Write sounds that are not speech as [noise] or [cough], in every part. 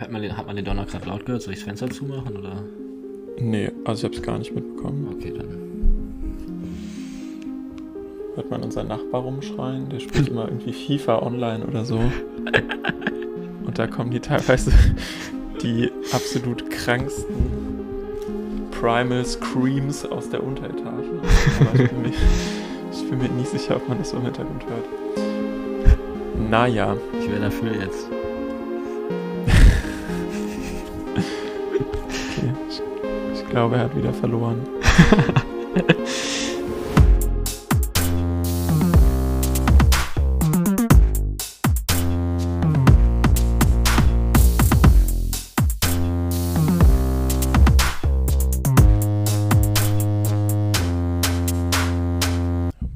Hat man, den, hat man den Donner gerade laut gehört? Soll ich das Fenster zumachen oder? Nee, also ich habe es gar nicht mitbekommen. Okay, dann. Hört man unseren Nachbar rumschreien? Der spielt immer irgendwie FIFA online oder so. [laughs] Und da kommen die teilweise die absolut kranksten Primal Screams aus der Unteretage. Aber ich bin, mir, ich bin mir nicht sicher, ob man das so im Hintergrund hört. Naja. Ich wäre dafür jetzt. Glaube, er hat wieder verloren.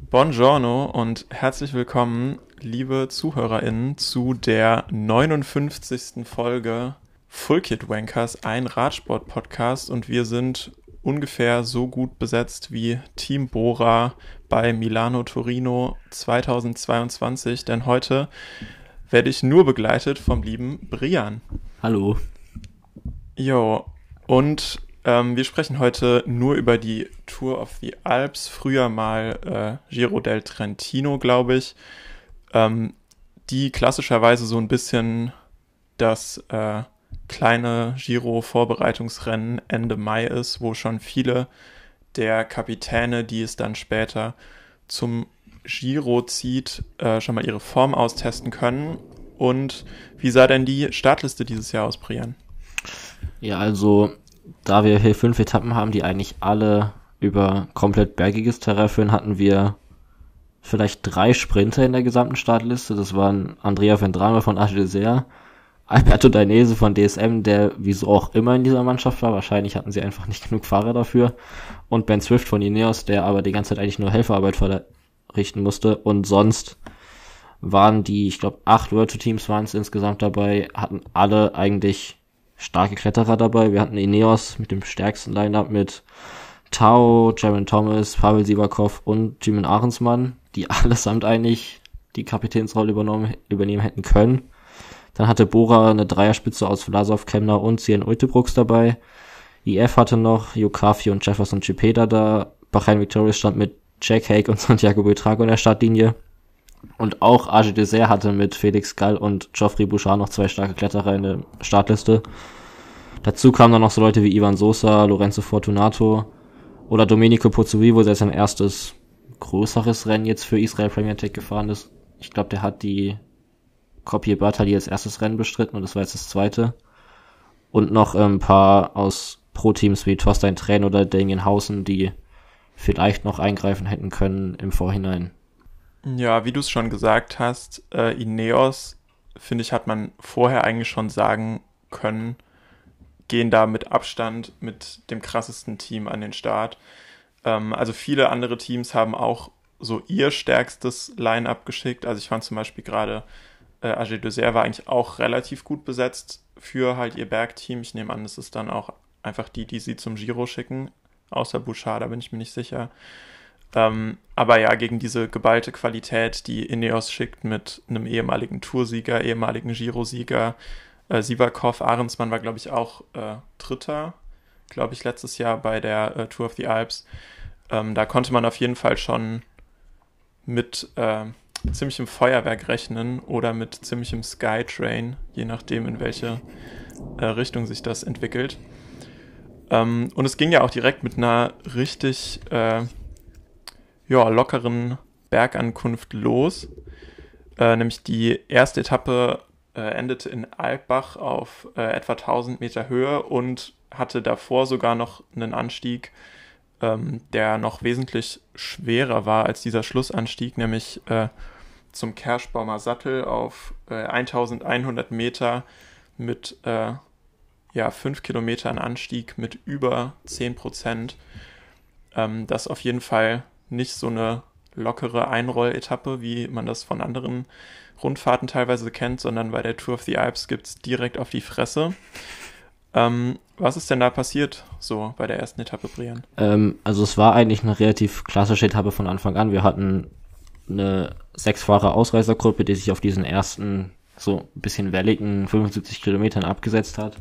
Buongiorno und herzlich willkommen, liebe ZuhörerInnen, zu der 59. Folge Full Kid Wankers, ein Radsport-Podcast und wir sind ungefähr so gut besetzt wie Team Bora bei Milano Torino 2022, denn heute werde ich nur begleitet vom lieben Brian. Hallo. Jo, und ähm, wir sprechen heute nur über die Tour of the Alps, früher mal äh, Giro del Trentino, glaube ich, ähm, die klassischerweise so ein bisschen das äh, kleine Giro-Vorbereitungsrennen Ende Mai ist, wo schon viele der Kapitäne, die es dann später zum Giro zieht, äh, schon mal ihre Form austesten können. Und wie sah denn die Startliste dieses Jahr aus, Brian? Ja, also da wir hier fünf Etappen haben, die eigentlich alle über komplett bergiges Terrain führen, hatten wir vielleicht drei Sprinter in der gesamten Startliste. Das waren Andrea Vendrame von Arche Alberto Dainese von DSM, der wieso auch immer in dieser Mannschaft war. Wahrscheinlich hatten sie einfach nicht genug Fahrer dafür. Und Ben Swift von Ineos, der aber die ganze Zeit eigentlich nur Helferarbeit verrichten musste. Und sonst waren die, ich glaube, acht World Teams waren es insgesamt dabei, hatten alle eigentlich starke Kletterer dabei. Wir hatten Ineos mit dem stärksten Lineup mit Tao, Jaron Thomas, Pavel Sivakov und Jimin Ahrensmann, die [laughs] allesamt eigentlich die Kapitänsrolle übernommen, übernehmen hätten können. Dann hatte Bora eine Dreierspitze aus Vlasov, Kemner und Cien Ultebrooks dabei. IF hatte noch Yokafi und Jefferson Chipeda da. Bahrain Victorious stand mit Jack Hake und [laughs] Santiago Buitrago in der Startlinie. Und auch Age Dessert hatte mit Felix Gall und Geoffrey Bouchard noch zwei starke Kletterer in der Startliste. Dazu kamen dann noch so Leute wie Ivan Sosa, Lorenzo Fortunato oder Domenico Pozzovivo, der sein erstes größeres Rennen jetzt für Israel Premier Tech gefahren ist. Ich glaube, der hat die Kopie Bertali als erstes Rennen bestritten und das war jetzt das zweite. Und noch ein paar aus Pro-Teams wie Thorstein Tränen oder Damien Hausen, die vielleicht noch eingreifen hätten können im Vorhinein. Ja, wie du es schon gesagt hast, äh, Ineos, finde ich, hat man vorher eigentlich schon sagen können, gehen da mit Abstand mit dem krassesten Team an den Start. Ähm, also viele andere Teams haben auch so ihr stärkstes Line-up geschickt. Also ich fand zum Beispiel gerade äh, AG Dessert war eigentlich auch relativ gut besetzt für halt ihr Bergteam. Ich nehme an, das ist dann auch einfach die, die sie zum Giro schicken. Außer Bouchard, da bin ich mir nicht sicher. Ähm, aber ja, gegen diese geballte Qualität, die Ineos schickt mit einem ehemaligen Toursieger, ehemaligen Giro-Sieger, äh, Sivakov, Ahrensmann war, glaube ich, auch äh, Dritter, glaube ich, letztes Jahr bei der äh, Tour of the Alps. Ähm, da konnte man auf jeden Fall schon mit äh, ziemlichem Feuerwerk rechnen oder mit ziemlichem Skytrain, je nachdem, in welche äh, Richtung sich das entwickelt. Ähm, und es ging ja auch direkt mit einer richtig äh, ja, lockeren Bergankunft los. Äh, nämlich die erste Etappe äh, endete in Alpbach auf äh, etwa 1000 Meter Höhe und hatte davor sogar noch einen Anstieg, ähm, der noch wesentlich schwerer war als dieser Schlussanstieg, nämlich äh, zum Kerschbaumer Sattel auf 1100 äh, Meter mit äh, ja, 5 Kilometern Anstieg mit über 10 Prozent. Ähm, das auf jeden Fall nicht so eine lockere Einrolletappe, wie man das von anderen Rundfahrten teilweise kennt, sondern bei der Tour of the Alps gibt es direkt auf die Fresse. Ähm, was ist denn da passiert, so bei der ersten Etappe, Brian? Ähm, also es war eigentlich eine relativ klassische Etappe von Anfang an. Wir hatten eine sechsfache Ausreißergruppe, die sich auf diesen ersten so ein bisschen welligen 75 Kilometern abgesetzt hat.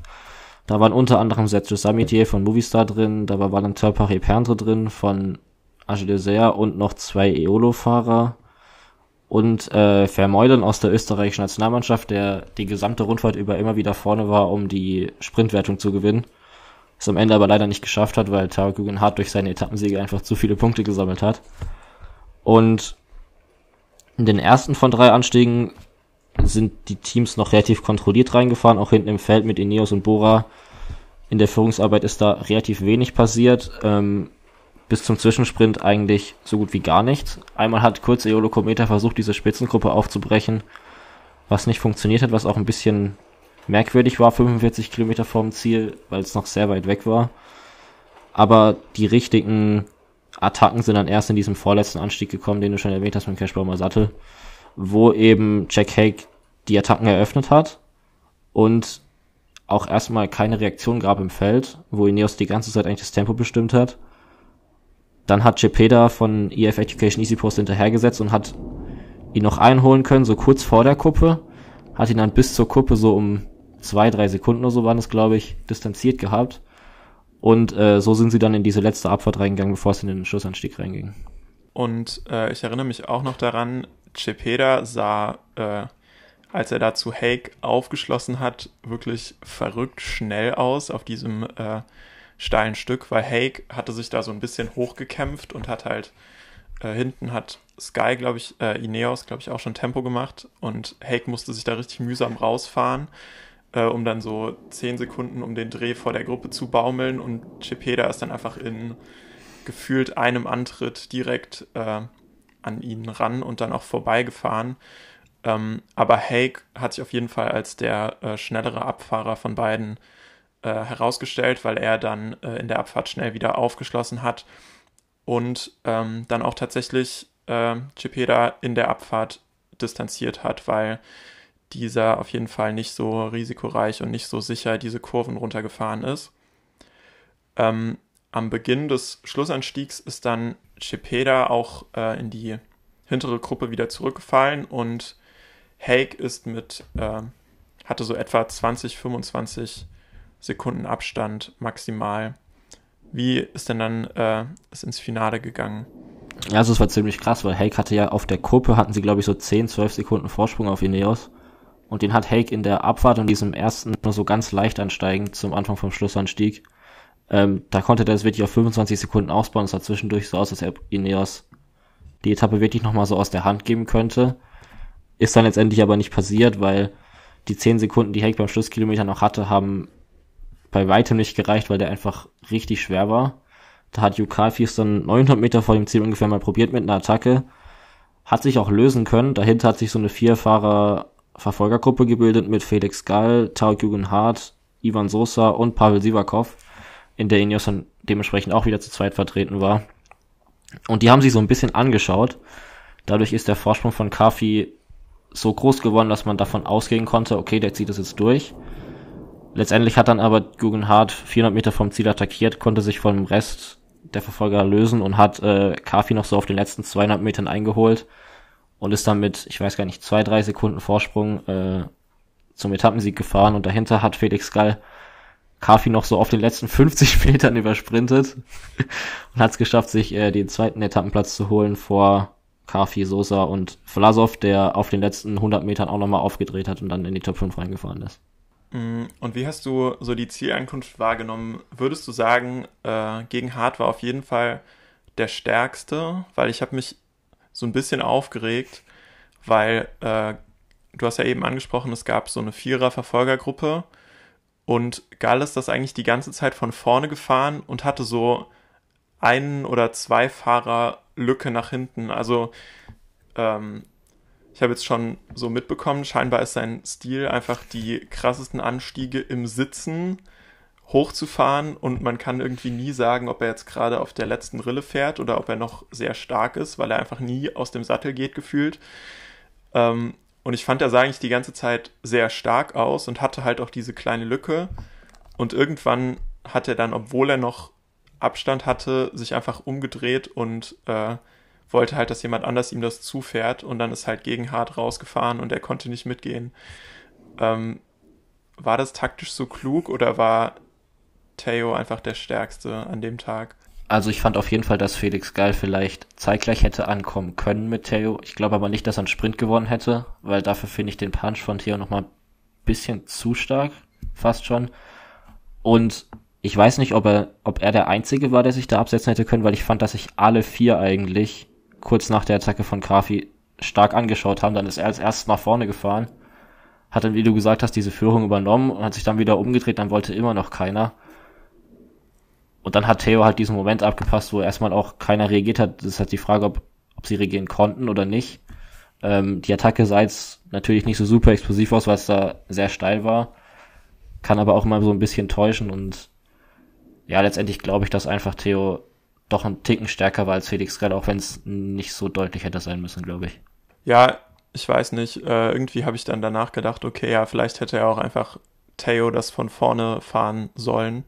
Da waren unter anderem Sergio Samitier von Movistar drin, da war Valentin Paris-Perntre drin von Age Dessert und noch zwei Eolo-Fahrer und äh, Vermeulen aus der österreichischen Nationalmannschaft, der die gesamte Rundfahrt über immer wieder vorne war, um die Sprintwertung zu gewinnen. Es am Ende aber leider nicht geschafft hat, weil Tarek Guggenhardt durch seine Etappensiege einfach zu viele Punkte gesammelt hat. Und in den ersten von drei Anstiegen sind die Teams noch relativ kontrolliert reingefahren, auch hinten im Feld mit Ineos und Bora. In der Führungsarbeit ist da relativ wenig passiert. Ähm, bis zum Zwischensprint eigentlich so gut wie gar nichts. Einmal hat kurz Eolo Kometa versucht, diese Spitzengruppe aufzubrechen, was nicht funktioniert hat, was auch ein bisschen merkwürdig war, 45 Kilometer vorm Ziel, weil es noch sehr weit weg war. Aber die richtigen Attacken sind dann erst in diesem vorletzten Anstieg gekommen, den du schon erwähnt hast mit Cashbaumer Sattel, wo eben Jack Hake die Attacken eröffnet hat und auch erstmal keine Reaktion gab im Feld, wo Ineos die ganze Zeit eigentlich das Tempo bestimmt hat. Dann hat Cepeda von EF Education Easy Post hinterhergesetzt und hat ihn noch einholen können, so kurz vor der Kuppe. Hat ihn dann bis zur Kuppe so um zwei, drei Sekunden oder so waren es, glaube ich, distanziert gehabt. Und äh, so sind sie dann in diese letzte Abfahrt reingegangen, bevor es in den Schlussanstieg reinging. Und äh, ich erinnere mich auch noch daran, Cepeda sah, äh, als er da zu Hake aufgeschlossen hat, wirklich verrückt schnell aus auf diesem äh, steilen Stück, weil Hake hatte sich da so ein bisschen hochgekämpft und hat halt äh, hinten hat Sky, glaube ich, äh, Ineos, glaube ich, auch schon Tempo gemacht und Hake musste sich da richtig mühsam rausfahren äh, um dann so zehn Sekunden um den Dreh vor der Gruppe zu baumeln und Cepeda ist dann einfach in gefühlt einem Antritt direkt äh, an ihn ran und dann auch vorbeigefahren. Ähm, aber Hake hat sich auf jeden Fall als der äh, schnellere Abfahrer von beiden äh, herausgestellt, weil er dann äh, in der Abfahrt schnell wieder aufgeschlossen hat und ähm, dann auch tatsächlich äh, Cepeda in der Abfahrt distanziert hat, weil dieser auf jeden Fall nicht so risikoreich und nicht so sicher diese Kurven runtergefahren ist. Ähm, am Beginn des Schlussanstiegs ist dann Cepeda auch äh, in die hintere Gruppe wieder zurückgefallen und Haig ist mit, äh, hatte so etwa 20, 25 Sekunden Abstand maximal. Wie ist denn dann äh, es ins Finale gegangen? Ja, also es war ziemlich krass, weil Haig hatte ja auf der Kuppe, hatten sie glaube ich so 10, 12 Sekunden Vorsprung auf Ineos. Und den hat Hake in der Abfahrt und diesem ersten nur so ganz leicht ansteigen zum Anfang vom Schlussanstieg. Ähm, da konnte der es wirklich auf 25 Sekunden ausbauen. Es sah zwischendurch so aus, als er Ineos die Etappe wirklich nochmal so aus der Hand geben könnte. Ist dann letztendlich aber nicht passiert, weil die 10 Sekunden, die Hake beim Schlusskilometer noch hatte, haben bei weitem nicht gereicht, weil der einfach richtig schwer war. Da hat Jukalfis dann 900 Meter vor dem Ziel ungefähr mal probiert mit einer Attacke. Hat sich auch lösen können. Dahinter hat sich so eine Vierfahrer Verfolgergruppe gebildet mit Felix Gall, Tarek Hart, Ivan Sosa und Pavel Sivakov, in der Ineos dann dementsprechend auch wieder zu zweit vertreten war. Und die haben sich so ein bisschen angeschaut. Dadurch ist der Vorsprung von Kafi so groß geworden, dass man davon ausgehen konnte, okay, der zieht es jetzt durch. Letztendlich hat dann aber Hart 400 Meter vom Ziel attackiert, konnte sich vom Rest der Verfolger lösen und hat äh, Kafi noch so auf den letzten 200 Metern eingeholt und ist dann mit, ich weiß gar nicht, zwei, drei Sekunden Vorsprung äh, zum Etappensieg gefahren und dahinter hat Felix Gall Kafi noch so auf den letzten 50 [laughs] Metern übersprintet [laughs] und hat es geschafft, sich äh, den zweiten Etappenplatz zu holen vor Kafi, Sosa und Vlasov, der auf den letzten 100 Metern auch nochmal aufgedreht hat und dann in die Top 5 reingefahren ist. Mm, und wie hast du so die Zielankunft wahrgenommen? Würdest du sagen, äh, gegen Hart war auf jeden Fall der stärkste? Weil ich habe mich so ein bisschen aufgeregt, weil äh, du hast ja eben angesprochen, es gab so eine Vierer-Verfolgergruppe und Gall ist das eigentlich die ganze Zeit von vorne gefahren und hatte so einen oder zwei Fahrer Lücke nach hinten. Also ähm, ich habe jetzt schon so mitbekommen, scheinbar ist sein Stil einfach die krassesten Anstiege im Sitzen hochzufahren und man kann irgendwie nie sagen, ob er jetzt gerade auf der letzten Rille fährt oder ob er noch sehr stark ist, weil er einfach nie aus dem Sattel geht gefühlt. Ähm, und ich fand, er sah eigentlich die ganze Zeit sehr stark aus und hatte halt auch diese kleine Lücke. Und irgendwann hat er dann, obwohl er noch Abstand hatte, sich einfach umgedreht und äh, wollte halt, dass jemand anders ihm das zufährt und dann ist halt gegen Hart rausgefahren und er konnte nicht mitgehen. Ähm, war das taktisch so klug oder war Theo einfach der Stärkste an dem Tag? Also ich fand auf jeden Fall, dass Felix Geil vielleicht zeitgleich hätte ankommen können mit Theo. Ich glaube aber nicht, dass er einen Sprint gewonnen hätte, weil dafür finde ich den Punch von Theo nochmal ein bisschen zu stark, fast schon. Und ich weiß nicht, ob er, ob er der Einzige war, der sich da absetzen hätte können, weil ich fand, dass sich alle vier eigentlich kurz nach der Attacke von Kafi stark angeschaut haben. Dann ist er als erstes nach vorne gefahren, hat dann, wie du gesagt hast, diese Führung übernommen und hat sich dann wieder umgedreht, dann wollte immer noch keiner. Und dann hat Theo halt diesen Moment abgepasst, wo erstmal auch keiner reagiert hat. Das ist halt die Frage, ob, ob sie reagieren konnten oder nicht. Ähm, die Attacke sah jetzt natürlich nicht so super explosiv aus, weil es da sehr steil war. Kann aber auch mal so ein bisschen täuschen und ja, letztendlich glaube ich, dass einfach Theo doch ein Ticken stärker war als Felix gerade, auch wenn es nicht so deutlich hätte sein müssen, glaube ich. Ja, ich weiß nicht. Äh, irgendwie habe ich dann danach gedacht, okay, ja, vielleicht hätte er auch einfach Theo das von vorne fahren sollen,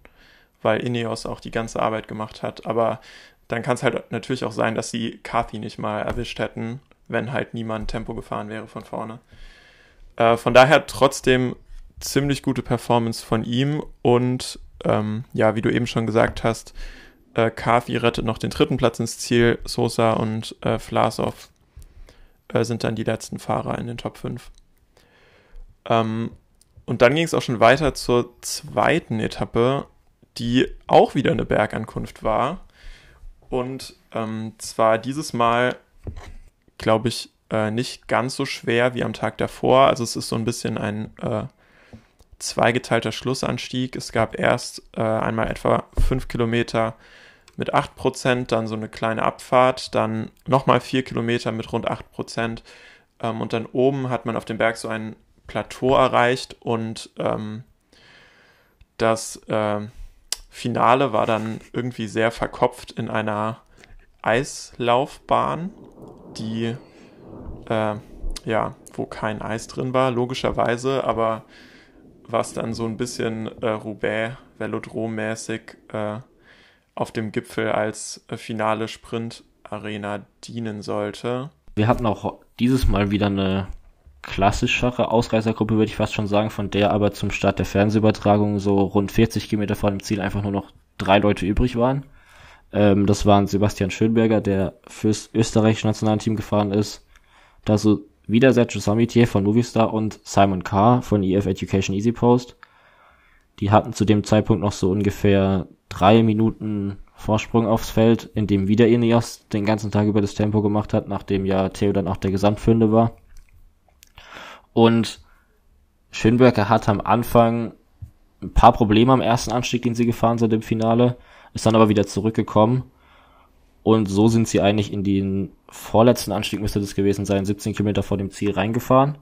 weil Ineos auch die ganze Arbeit gemacht hat. Aber dann kann es halt natürlich auch sein, dass sie Kathy nicht mal erwischt hätten, wenn halt niemand Tempo gefahren wäre von vorne. Äh, von daher trotzdem ziemlich gute Performance von ihm und ähm, ja, wie du eben schon gesagt hast, äh, Kafi rettet noch den dritten Platz ins Ziel. Sosa und äh, Vlasov äh, sind dann die letzten Fahrer in den Top 5. Ähm, und dann ging es auch schon weiter zur zweiten Etappe, die auch wieder eine Bergankunft war. Und ähm, zwar dieses Mal, glaube ich, äh, nicht ganz so schwer wie am Tag davor. Also es ist so ein bisschen ein äh, zweigeteilter Schlussanstieg. Es gab erst äh, einmal etwa 5 Kilometer mit 8%, dann so eine kleine Abfahrt, dann nochmal 4 Kilometer mit rund 8%. Ähm, und dann oben hat man auf dem Berg so ein Plateau erreicht und ähm, das äh, Finale war dann irgendwie sehr verkopft in einer Eislaufbahn, die äh, ja, wo kein Eis drin war, logischerweise, aber was dann so ein bisschen äh, Roubaix Velodrom-mäßig äh, auf dem Gipfel als äh, finale Sprint-Arena dienen sollte. Wir hatten auch dieses Mal wieder eine klassischere Ausreißergruppe, würde ich fast schon sagen, von der aber zum Start der Fernsehübertragung so rund 40 Kilometer vor dem Ziel einfach nur noch drei Leute übrig waren. Ähm, das waren Sebastian Schönberger, der fürs österreichische Nationalteam gefahren ist. Da so wieder Sergio Samitier von Movistar und Simon Carr von EF Education Easy Post. Die hatten zu dem Zeitpunkt noch so ungefähr drei Minuten Vorsprung aufs Feld, in dem wieder Ineos den ganzen Tag über das Tempo gemacht hat, nachdem ja Theo dann auch der Gesamtfünde war. Und Schönberger hat am Anfang ein paar Probleme am ersten Anstieg, den sie gefahren sind im Finale, ist dann aber wieder zurückgekommen und so sind sie eigentlich in den vorletzten Anstieg, müsste das gewesen sein, 17 Kilometer vor dem Ziel reingefahren.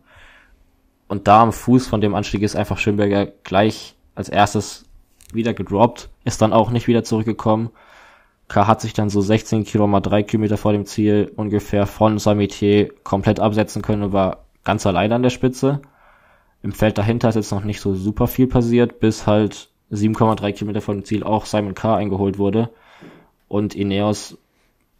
Und da am Fuß von dem Anstieg ist einfach Schönberger gleich als erstes wieder gedroppt, ist dann auch nicht wieder zurückgekommen. K hat sich dann so 16 Kilometer, 3 Kilometer vor dem Ziel ungefähr von Samitier komplett absetzen können und war ganz allein an der Spitze. Im Feld dahinter ist jetzt noch nicht so super viel passiert, bis halt 7,3 Kilometer vor dem Ziel auch Simon K. eingeholt wurde und Ineos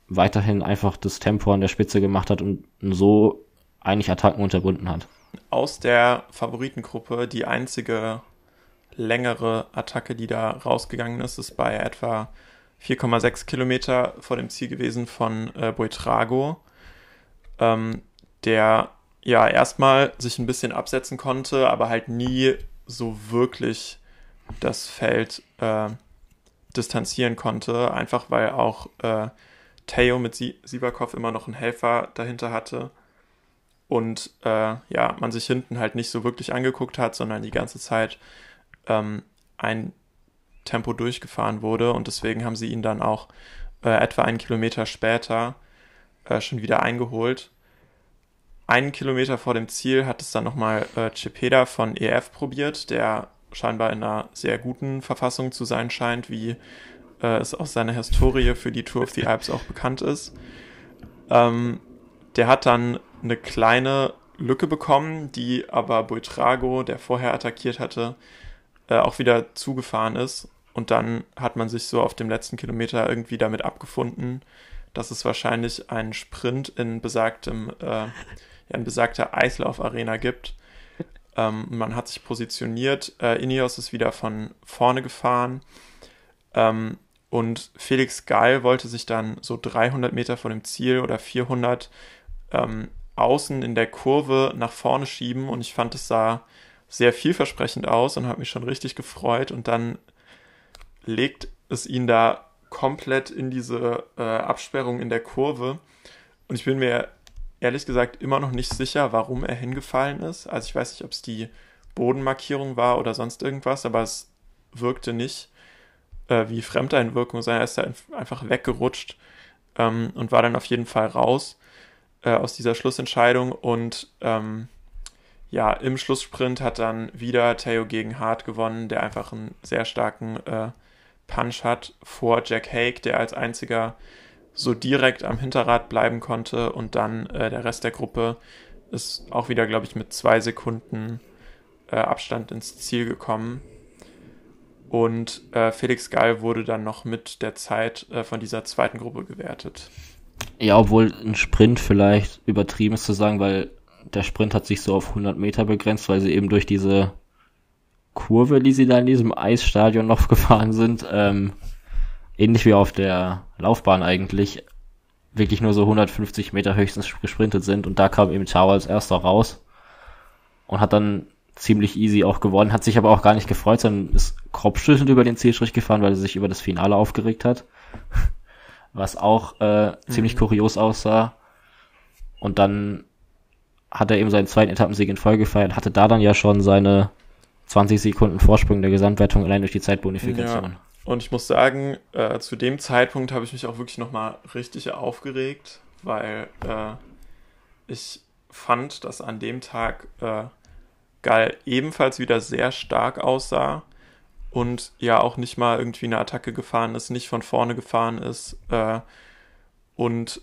weiterhin einfach das Tempo an der Spitze gemacht hat und so eigentlich Attacken unterbunden hat. Aus der Favoritengruppe die einzige längere Attacke, die da rausgegangen ist, ist bei etwa 4,6 Kilometer vor dem Ziel gewesen von äh, Boitrago, ähm, der ja erstmal sich ein bisschen absetzen konnte, aber halt nie so wirklich das Feld äh, distanzieren konnte, einfach weil auch äh, Theo mit Sie Sieberkopf immer noch einen Helfer dahinter hatte. Und äh, ja, man sich hinten halt nicht so wirklich angeguckt hat, sondern die ganze Zeit ähm, ein Tempo durchgefahren wurde. Und deswegen haben sie ihn dann auch äh, etwa einen Kilometer später äh, schon wieder eingeholt. Einen Kilometer vor dem Ziel hat es dann nochmal äh, Cepeda von EF probiert, der scheinbar in einer sehr guten Verfassung zu sein scheint, wie äh, es aus seiner Historie für die Tour of the Alps auch bekannt ist. Ähm, der hat dann eine kleine Lücke bekommen, die aber Buitrago, der vorher attackiert hatte, äh, auch wieder zugefahren ist. Und dann hat man sich so auf dem letzten Kilometer irgendwie damit abgefunden, dass es wahrscheinlich einen Sprint in besagtem, äh, ja, in besagter Eislaufarena gibt. Ähm, man hat sich positioniert. Äh, Ineos ist wieder von vorne gefahren. Ähm, und Felix Geil wollte sich dann so 300 Meter von dem Ziel oder 400 ähm, außen in der Kurve nach vorne schieben. Und ich fand, es sah sehr vielversprechend aus und habe mich schon richtig gefreut. Und dann legt es ihn da komplett in diese äh, Absperrung in der Kurve. Und ich bin mir ehrlich gesagt immer noch nicht sicher, warum er hingefallen ist. Also ich weiß nicht, ob es die Bodenmarkierung war oder sonst irgendwas, aber es wirkte nicht äh, wie Fremdeinwirkung, sondern er ist da einfach weggerutscht ähm, und war dann auf jeden Fall raus äh, aus dieser Schlussentscheidung. Und ähm, ja, im Schlusssprint hat dann wieder Theo gegen Hart gewonnen, der einfach einen sehr starken äh, Punch hat vor Jack Hake, der als einziger so direkt am Hinterrad bleiben konnte und dann äh, der Rest der Gruppe ist auch wieder, glaube ich, mit zwei Sekunden äh, Abstand ins Ziel gekommen. Und äh, Felix Gall wurde dann noch mit der Zeit äh, von dieser zweiten Gruppe gewertet. Ja, obwohl ein Sprint vielleicht übertrieben ist zu sagen, weil der Sprint hat sich so auf 100 Meter begrenzt, weil sie eben durch diese Kurve, die sie da in diesem Eisstadion [laughs] noch gefahren sind, ähm, ähnlich wie auf der Laufbahn eigentlich, wirklich nur so 150 Meter höchstens gesprintet sind und da kam eben Chao als erster raus und hat dann ziemlich easy auch gewonnen, hat sich aber auch gar nicht gefreut, sondern ist kopfschüttelnd über den Zielstrich gefahren, weil er sich über das Finale aufgeregt hat. [laughs] Was auch äh, ziemlich mhm. kurios aussah. Und dann hat er eben seinen zweiten Etappensieg in Folge gefeiert, hatte da dann ja schon seine 20 Sekunden Vorsprung der Gesamtwertung allein durch die Zeitbonifikation. Ja. Und ich muss sagen, äh, zu dem Zeitpunkt habe ich mich auch wirklich nochmal richtig aufgeregt, weil äh, ich fand, dass an dem Tag äh, Gall ebenfalls wieder sehr stark aussah und ja auch nicht mal irgendwie eine Attacke gefahren ist, nicht von vorne gefahren ist äh, und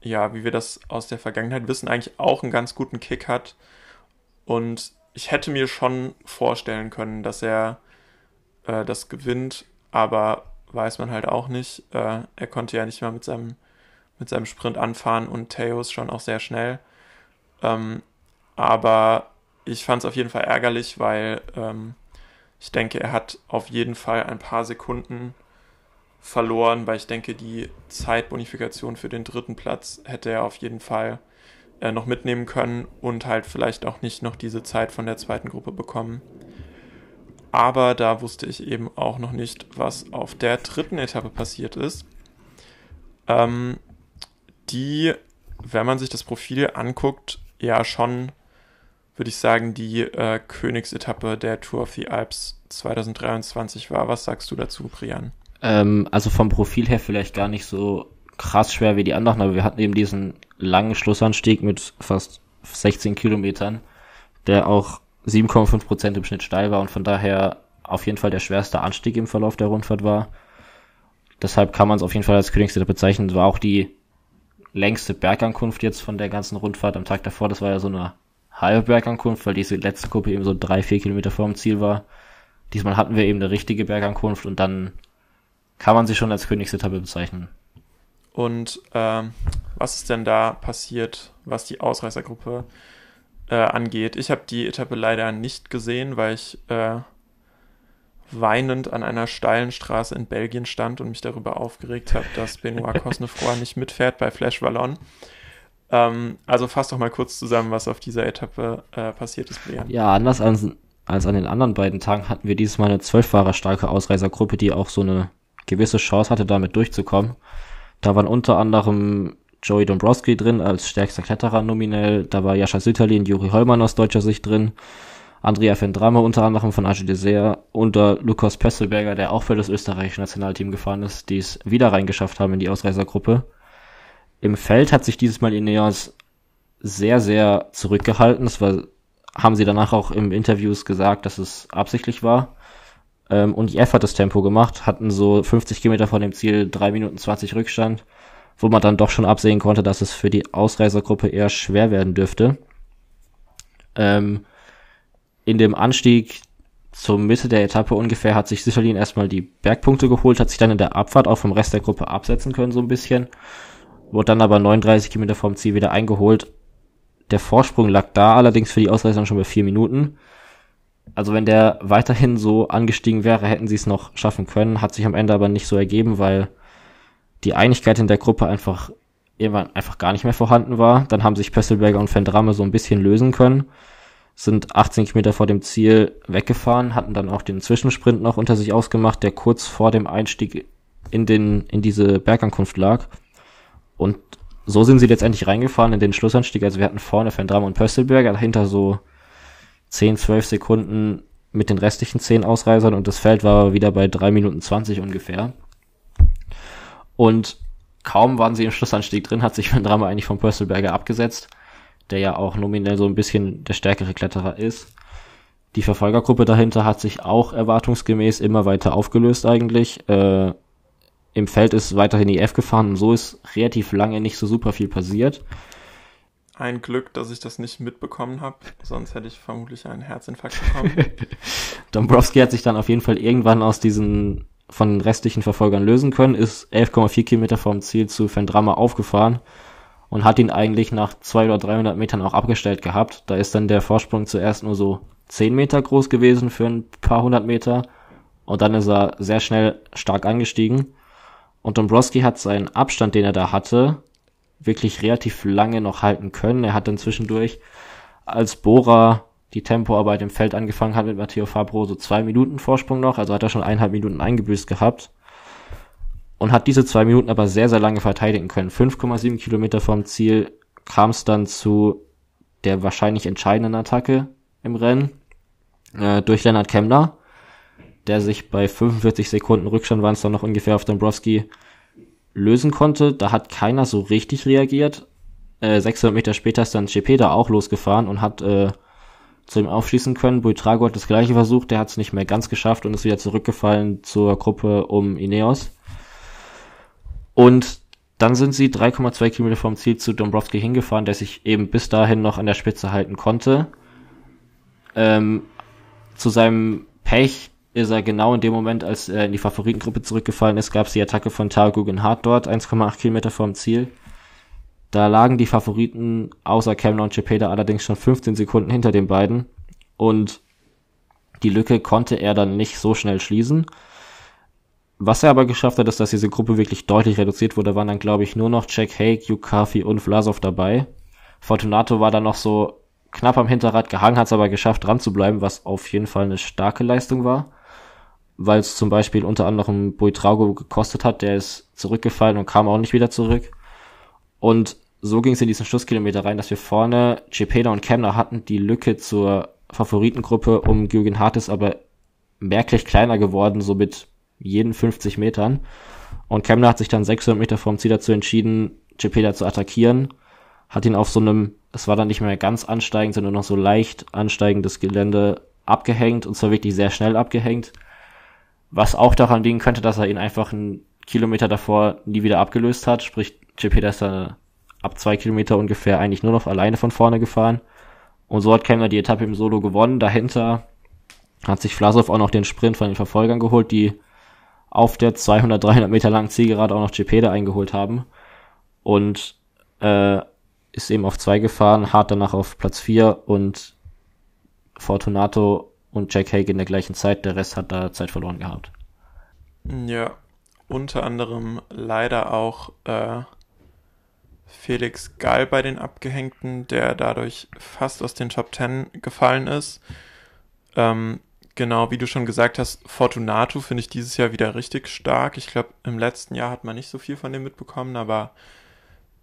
ja, wie wir das aus der Vergangenheit wissen, eigentlich auch einen ganz guten Kick hat. Und ich hätte mir schon vorstellen können, dass er äh, das gewinnt, aber weiß man halt auch nicht. Äh, er konnte ja nicht mal mit seinem, mit seinem Sprint anfahren und Theo ist schon auch sehr schnell. Ähm, aber ich fand es auf jeden Fall ärgerlich, weil ähm, ich denke, er hat auf jeden Fall ein paar Sekunden verloren, weil ich denke, die Zeitbonifikation für den dritten Platz hätte er auf jeden Fall äh, noch mitnehmen können und halt vielleicht auch nicht noch diese Zeit von der zweiten Gruppe bekommen. Aber da wusste ich eben auch noch nicht, was auf der dritten Etappe passiert ist. Ähm, die, wenn man sich das Profil anguckt, ja schon würde ich sagen, die äh, Königsetappe der Tour of the Alps 2023 war. Was sagst du dazu, Brian? Ähm, also vom Profil her vielleicht gar nicht so krass schwer wie die anderen, aber wir hatten eben diesen langen Schlussanstieg mit fast 16 Kilometern, der auch 7,5 Prozent im Schnitt steil war und von daher auf jeden Fall der schwerste Anstieg im Verlauf der Rundfahrt war. Deshalb kann man es auf jeden Fall als Königsetappe bezeichnen. War auch die längste Bergankunft jetzt von der ganzen Rundfahrt am Tag davor. Das war ja so eine halbe Bergankunft, weil diese letzte Gruppe eben so drei, vier Kilometer vor dem Ziel war. Diesmal hatten wir eben eine richtige Bergankunft und dann kann man sie schon als Königsetappe bezeichnen. Und ähm, was ist denn da passiert, was die Ausreißergruppe äh, angeht? Ich habe die Etappe leider nicht gesehen, weil ich äh, weinend an einer steilen Straße in Belgien stand und mich darüber aufgeregt habe, dass Benoit [laughs] Cosnefroy nicht mitfährt bei Flash Wallon. Ähm, also fass doch mal kurz zusammen, was auf dieser Etappe äh, passiert ist, Brian. Ja, anders als, als an den anderen beiden Tagen hatten wir dieses Mal eine zwölffahrer starke Ausreißergruppe, die auch so eine gewisse Chance hatte, damit durchzukommen. Da waren unter anderem Joey Dombrowski drin als stärkster Kletterer nominell, da war Jascha Sütterlin, Juri Hollmann aus deutscher Sicht drin, Andrea Vendrame unter anderem von AG Dessert und der Lukas Pesselberger, der auch für das österreichische Nationalteam gefahren ist, die es wieder reingeschafft haben in die Ausreißergruppe. Im Feld hat sich dieses Mal Ineos sehr, sehr zurückgehalten. Das war, haben sie danach auch im Interviews gesagt, dass es absichtlich war. Ähm, und IF hat das Tempo gemacht, hatten so 50 Kilometer vor dem Ziel 3 Minuten 20 Rückstand, wo man dann doch schon absehen konnte, dass es für die Ausreißergruppe eher schwer werden dürfte. Ähm, in dem Anstieg zur Mitte der Etappe ungefähr hat sich Sicherlin erstmal die Bergpunkte geholt, hat sich dann in der Abfahrt auch vom Rest der Gruppe absetzen können, so ein bisschen. Wurde dann aber 39 Kilometer vom Ziel wieder eingeholt. Der Vorsprung lag da allerdings für die Ausreißer schon bei vier Minuten. Also wenn der weiterhin so angestiegen wäre, hätten sie es noch schaffen können. Hat sich am Ende aber nicht so ergeben, weil die Einigkeit in der Gruppe einfach irgendwann einfach gar nicht mehr vorhanden war. Dann haben sich Pösselberger und Vendrame so ein bisschen lösen können sind 18 Kilometer vor dem Ziel weggefahren, hatten dann auch den Zwischensprint noch unter sich ausgemacht, der kurz vor dem Einstieg in den, in diese Bergankunft lag. Und so sind sie letztendlich reingefahren in den Schlussanstieg. Also wir hatten vorne Van und Pöstelberger, dahinter so 10, 12 Sekunden mit den restlichen 10 Ausreisern und das Feld war wieder bei 3 Minuten 20 ungefähr. Und kaum waren sie im Schlussanstieg drin, hat sich Van eigentlich vom Pöstelberger abgesetzt der ja auch nominell so ein bisschen der stärkere Kletterer ist. Die Verfolgergruppe dahinter hat sich auch erwartungsgemäß immer weiter aufgelöst eigentlich. Äh, Im Feld ist weiterhin IF gefahren und so ist relativ lange nicht so super viel passiert. Ein Glück, dass ich das nicht mitbekommen habe, sonst hätte ich vermutlich einen Herzinfarkt bekommen. [laughs] Dombrowski hat sich dann auf jeden Fall irgendwann aus diesen von den restlichen Verfolgern lösen können, ist 11,4 Kilometer vom Ziel zu Fendrama aufgefahren und hat ihn eigentlich nach 200 oder 300 Metern auch abgestellt gehabt. Da ist dann der Vorsprung zuerst nur so 10 Meter groß gewesen für ein paar hundert Meter und dann ist er sehr schnell stark angestiegen. Und Dombrowski hat seinen Abstand, den er da hatte, wirklich relativ lange noch halten können. Er hat dann zwischendurch, als Bora die Tempoarbeit im Feld angefangen hat mit Matteo Fabro, so zwei Minuten Vorsprung noch, also hat er schon eineinhalb Minuten eingebüßt gehabt und hat diese zwei Minuten aber sehr, sehr lange verteidigen können. 5,7 Kilometer vom Ziel kam es dann zu der wahrscheinlich entscheidenden Attacke im Rennen äh, durch Lennart Kemmler, der sich bei 45 Sekunden Rückstand waren es dann noch ungefähr auf Dombrowski lösen konnte. Da hat keiner so richtig reagiert. Äh, 600 Meter später ist dann Cepeda auch losgefahren und hat äh, zu ihm aufschließen können. Buitrago hat das gleiche versucht, der hat es nicht mehr ganz geschafft und ist wieder zurückgefallen zur Gruppe um Ineos. Und dann sind sie 3,2 Kilometer vom Ziel zu Dombrowski hingefahren, der sich eben bis dahin noch an der Spitze halten konnte. Ähm, zu seinem Pech ist er genau in dem Moment, als er in die Favoritengruppe zurückgefallen ist, gab es die Attacke von Tal Guggenhardt dort, 1,8 Kilometer vom Ziel. Da lagen die Favoriten außer Kemner und Cepeda allerdings schon 15 Sekunden hinter den beiden und die Lücke konnte er dann nicht so schnell schließen. Was er aber geschafft hat, ist, dass diese Gruppe wirklich deutlich reduziert wurde. waren dann, glaube ich, nur noch Jack Hake, Yukafi und Vlasov dabei. Fortunato war dann noch so knapp am Hinterrad gehangen, hat es aber geschafft, dran zu bleiben, was auf jeden Fall eine starke Leistung war. Weil es zum Beispiel unter anderem Buitrago gekostet hat, der ist zurückgefallen und kam auch nicht wieder zurück. Und so ging es in diesen Schlusskilometer rein, dass wir vorne Cepeda und Kemner hatten. Die Lücke zur Favoritengruppe um Jürgen Hart ist aber merklich kleiner geworden, so mit jeden 50 Metern. Und Kemner hat sich dann 600 Meter vom Ziel dazu entschieden, Cepeda zu attackieren. Hat ihn auf so einem, es war dann nicht mehr ganz ansteigend, sondern noch so leicht ansteigendes Gelände abgehängt und zwar wirklich sehr schnell abgehängt. Was auch daran liegen könnte, dass er ihn einfach einen Kilometer davor nie wieder abgelöst hat. Sprich, Cepeda ist dann ab zwei Kilometer ungefähr eigentlich nur noch alleine von vorne gefahren. Und so hat Kemner die Etappe im Solo gewonnen. Dahinter hat sich Vlasov auch noch den Sprint von den Verfolgern geholt, die auf der 200, 300 Meter langen Zielgerade auch noch Cepeda eingeholt haben. Und äh, ist eben auf zwei gefahren, hart danach auf Platz vier und Fortunato und Jack Hague in der gleichen Zeit. Der Rest hat da Zeit verloren gehabt. Ja, unter anderem leider auch äh, Felix Gall bei den Abgehängten, der dadurch fast aus den Top Ten gefallen ist. Ähm, Genau, wie du schon gesagt hast, Fortunato finde ich dieses Jahr wieder richtig stark. Ich glaube, im letzten Jahr hat man nicht so viel von dem mitbekommen, aber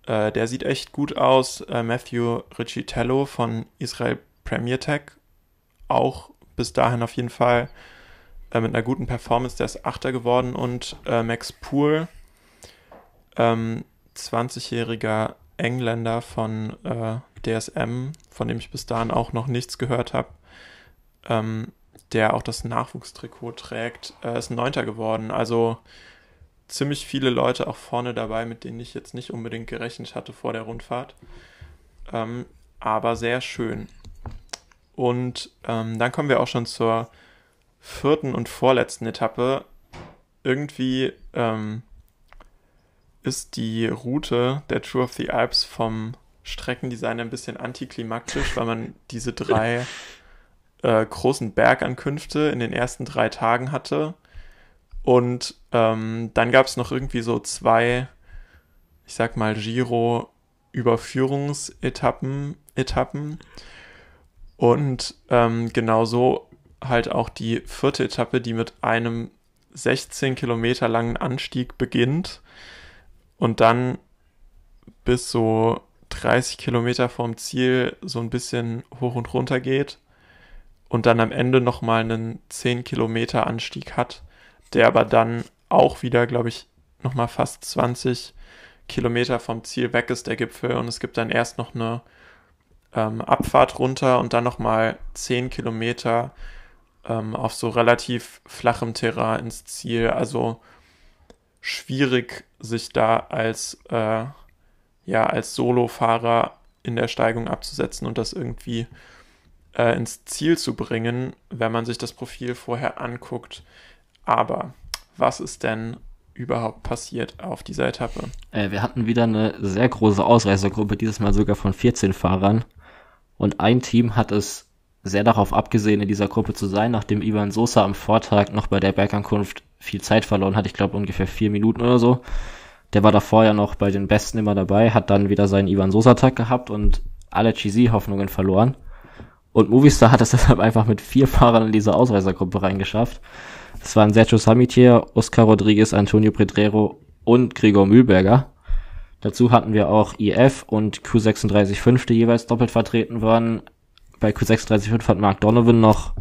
äh, der sieht echt gut aus. Äh, Matthew Riccitello von Israel Premier Tech auch bis dahin auf jeden Fall äh, mit einer guten Performance, der ist Achter geworden und äh, Max Poole, ähm, 20-jähriger Engländer von äh, DSM, von dem ich bis dahin auch noch nichts gehört habe. Ähm, der auch das Nachwuchstrikot trägt, äh, ist Neunter geworden. Also ziemlich viele Leute auch vorne dabei, mit denen ich jetzt nicht unbedingt gerechnet hatte vor der Rundfahrt. Ähm, aber sehr schön. Und ähm, dann kommen wir auch schon zur vierten und vorletzten Etappe irgendwie ähm, ist die Route der Tour of the Alps vom Streckendesign ein bisschen antiklimaktisch, weil man diese drei [laughs] äh, großen Bergankünfte in den ersten drei Tagen hatte. Und ähm, dann gab es noch irgendwie so zwei, ich sag mal, Giro-Überführungsetappen. Etappen. Und ähm, genauso halt auch die vierte Etappe, die mit einem 16 Kilometer langen Anstieg beginnt und dann bis so 30 Kilometer vom Ziel so ein bisschen hoch und runter geht und dann am Ende nochmal einen 10 Kilometer Anstieg hat, der aber dann auch wieder, glaube ich, nochmal fast 20 Kilometer vom Ziel weg ist, der Gipfel. Und es gibt dann erst noch eine ähm, Abfahrt runter und dann nochmal 10 Kilometer ähm, auf so relativ flachem Terrain ins Ziel. Also schwierig, sich da als, äh, ja, als Solofahrer in der Steigung abzusetzen und das irgendwie äh, ins Ziel zu bringen, wenn man sich das Profil vorher anguckt. Aber was ist denn überhaupt passiert auf dieser Etappe? Äh, wir hatten wieder eine sehr große Ausreißergruppe, dieses Mal sogar von 14 Fahrern. Und ein Team hat es sehr darauf abgesehen, in dieser Gruppe zu sein, nachdem Ivan Sosa am Vortag noch bei der Bergankunft viel Zeit verloren hat. Ich glaube ungefähr vier Minuten oder so. Der war davor ja noch bei den Besten immer dabei, hat dann wieder seinen Ivan Sosa-Tag gehabt und alle GC-Hoffnungen verloren. Und Movistar hat es [laughs] deshalb einfach mit vier Fahrern in diese Ausreißergruppe reingeschafft. Das waren Sergio Samitier, Oscar Rodriguez, Antonio Pedrero und Gregor Mühlberger. Dazu hatten wir auch IF und Q365, die jeweils doppelt vertreten waren. Bei Q365 hat Mark Donovan noch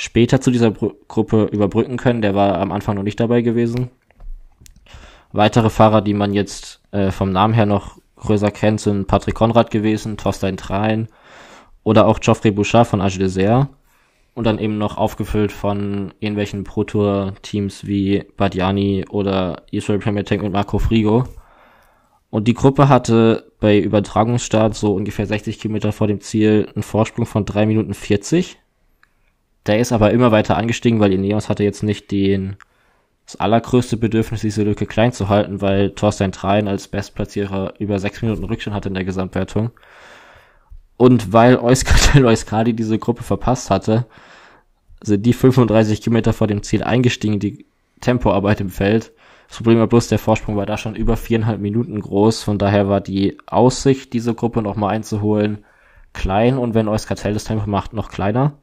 später zu dieser Br Gruppe überbrücken können. Der war am Anfang noch nicht dabei gewesen. Weitere Fahrer, die man jetzt äh, vom Namen her noch größer kennt, sind Patrick Konrad gewesen, Thorstein Trein, oder auch Geoffrey Bouchard von Age Dessert. Und dann eben noch aufgefüllt von irgendwelchen Pro Tour Teams wie Badiani oder Israel Premier Tank und Marco Frigo. Und die Gruppe hatte bei Übertragungsstart so ungefähr 60 Kilometer vor dem Ziel einen Vorsprung von 3 Minuten 40. Der ist aber immer weiter angestiegen, weil Ineos hatte jetzt nicht den, das allergrößte Bedürfnis, diese Lücke klein zu halten, weil Thorstein Trein als Bestplatzierer über 6 Minuten Rückstand hatte in der Gesamtwertung. Und weil Euskartel Euskadi [laughs] diese Gruppe verpasst hatte, sind die 35 Kilometer vor dem Ziel eingestiegen, die Tempoarbeit im Feld. Das Problem war bloß, der Vorsprung war da schon über viereinhalb Minuten groß. Von daher war die Aussicht, diese Gruppe nochmal einzuholen, klein und wenn Euskartel das Tempo macht, noch kleiner.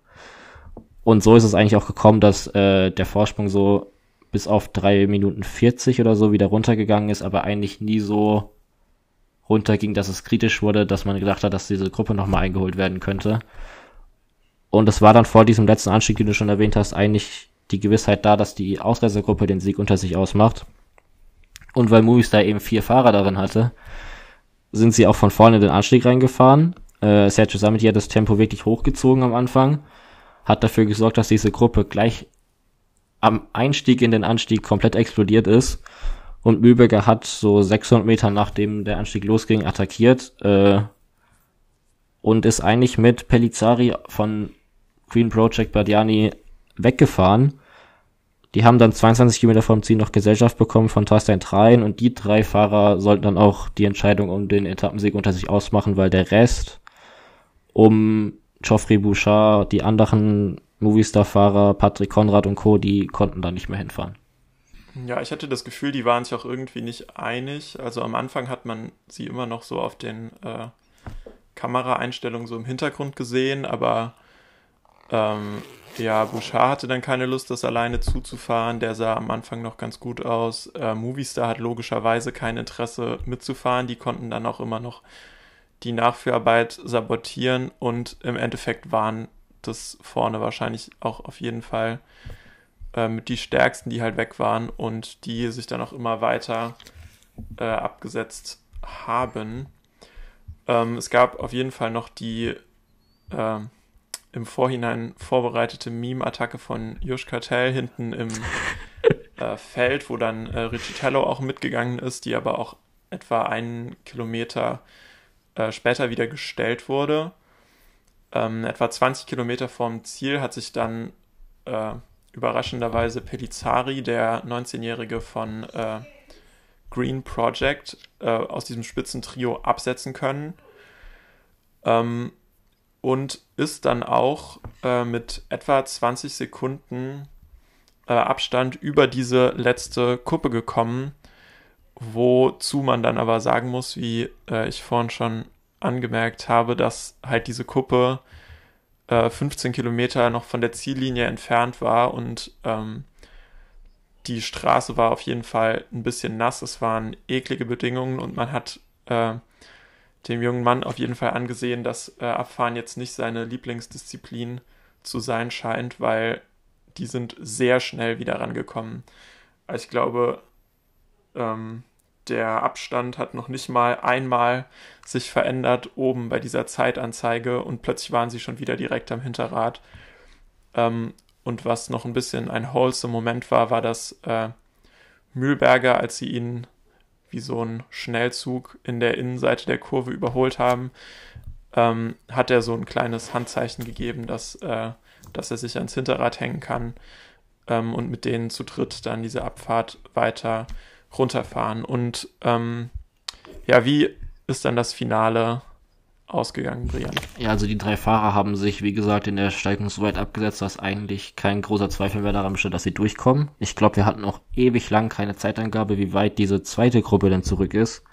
Und so ist es eigentlich auch gekommen, dass äh, der Vorsprung so bis auf drei Minuten 40 oder so wieder runtergegangen ist, aber eigentlich nie so runterging, dass es kritisch wurde, dass man gedacht hat, dass diese Gruppe nochmal eingeholt werden könnte. Und es war dann vor diesem letzten Anstieg, den du schon erwähnt hast, eigentlich die Gewissheit da, dass die Ausreißergruppe den Sieg unter sich ausmacht. Und weil Movistar eben vier Fahrer darin hatte, sind sie auch von vorne in den Anstieg reingefahren. Äh, Sergio Samiti hat das Tempo wirklich hochgezogen am Anfang, hat dafür gesorgt, dass diese Gruppe gleich am Einstieg in den Anstieg komplett explodiert ist und Mühlberger hat so 600 Meter nachdem der Anstieg losging attackiert äh, und ist eigentlich mit Pellizzari von Green Project Badiani weggefahren. Die haben dann 22 Kilometer vom Ziel noch Gesellschaft bekommen von Thorstein Trein und die drei Fahrer sollten dann auch die Entscheidung um den Etappensieg unter sich ausmachen, weil der Rest um Geoffrey Bouchard, die anderen Movistar-Fahrer, Patrick Konrad und Co., die konnten da nicht mehr hinfahren. Ja, ich hatte das Gefühl, die waren sich auch irgendwie nicht einig. Also am Anfang hat man sie immer noch so auf den äh, Kameraeinstellungen so im Hintergrund gesehen, aber ähm, ja, Bouchard hatte dann keine Lust, das alleine zuzufahren. Der sah am Anfang noch ganz gut aus. Äh, Movistar hat logischerweise kein Interesse mitzufahren. Die konnten dann auch immer noch die Nachführarbeit sabotieren und im Endeffekt waren das vorne wahrscheinlich auch auf jeden Fall äh, mit die stärksten, die halt weg waren und die sich dann auch immer weiter äh, abgesetzt haben. Ähm, es gab auf jeden Fall noch die äh, im Vorhinein vorbereitete Meme-Attacke von Jush Kartell hinten im [laughs] äh, Feld, wo dann äh, Riccitello auch mitgegangen ist, die aber auch etwa einen Kilometer äh, später wieder gestellt wurde. Ähm, etwa 20 Kilometer vorm Ziel hat sich dann äh, überraschenderweise Pelizari, der 19-Jährige von äh, Green Project, äh, aus diesem Spitzentrio absetzen können. Ähm, und ist dann auch äh, mit etwa 20 Sekunden äh, Abstand über diese letzte Kuppe gekommen, wozu man dann aber sagen muss, wie äh, ich vorhin schon angemerkt habe, dass halt diese Kuppe 15 äh, Kilometer noch von der Ziellinie entfernt war und ähm, die Straße war auf jeden Fall ein bisschen nass. Es waren eklige Bedingungen und man hat äh, dem jungen Mann auf jeden Fall angesehen, dass äh, Abfahren jetzt nicht seine Lieblingsdisziplin zu sein scheint, weil die sind sehr schnell wieder rangekommen. Also ich glaube, ähm, der Abstand hat noch nicht mal einmal sich verändert oben bei dieser Zeitanzeige und plötzlich waren sie schon wieder direkt am Hinterrad. Ähm, und was noch ein bisschen ein wholesome Moment war, war, dass äh, Mühlberger, als sie ihn wie so ein Schnellzug in der Innenseite der Kurve überholt haben, ähm, hat er so ein kleines Handzeichen gegeben, dass, äh, dass er sich ans Hinterrad hängen kann ähm, und mit denen zu dritt dann diese Abfahrt weiter runterfahren. Und ähm, ja, wie ist dann das Finale ausgegangen, Brian? Ja, also die drei Fahrer haben sich, wie gesagt, in der Steigung so weit abgesetzt, dass eigentlich kein großer Zweifel mehr daran besteht, dass sie durchkommen. Ich glaube, wir hatten auch ewig lang keine Zeitangabe, wie weit diese zweite Gruppe denn zurück ist,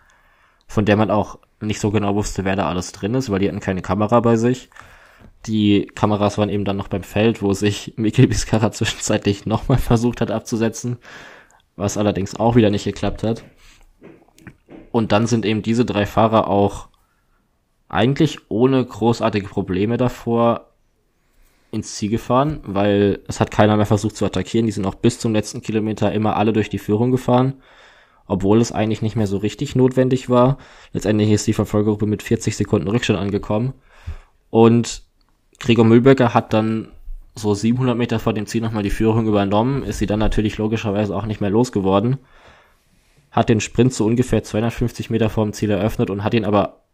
von der man auch nicht so genau wusste, wer da alles drin ist, weil die hatten keine Kamera bei sich. Die Kameras waren eben dann noch beim Feld, wo sich Mikel Biscara zwischenzeitlich nochmal [laughs] versucht hat abzusetzen was allerdings auch wieder nicht geklappt hat. Und dann sind eben diese drei Fahrer auch eigentlich ohne großartige Probleme davor ins Ziel gefahren, weil es hat keiner mehr versucht zu attackieren. Die sind auch bis zum letzten Kilometer immer alle durch die Führung gefahren, obwohl es eigentlich nicht mehr so richtig notwendig war. Letztendlich ist die Verfolgergruppe mit 40 Sekunden Rückstand angekommen. Und Gregor Mühlberger hat dann so 700 Meter vor dem Ziel nochmal die Führung übernommen, ist sie dann natürlich logischerweise auch nicht mehr losgeworden, hat den Sprint so ungefähr 250 Meter vor dem Ziel eröffnet und hat ihn aber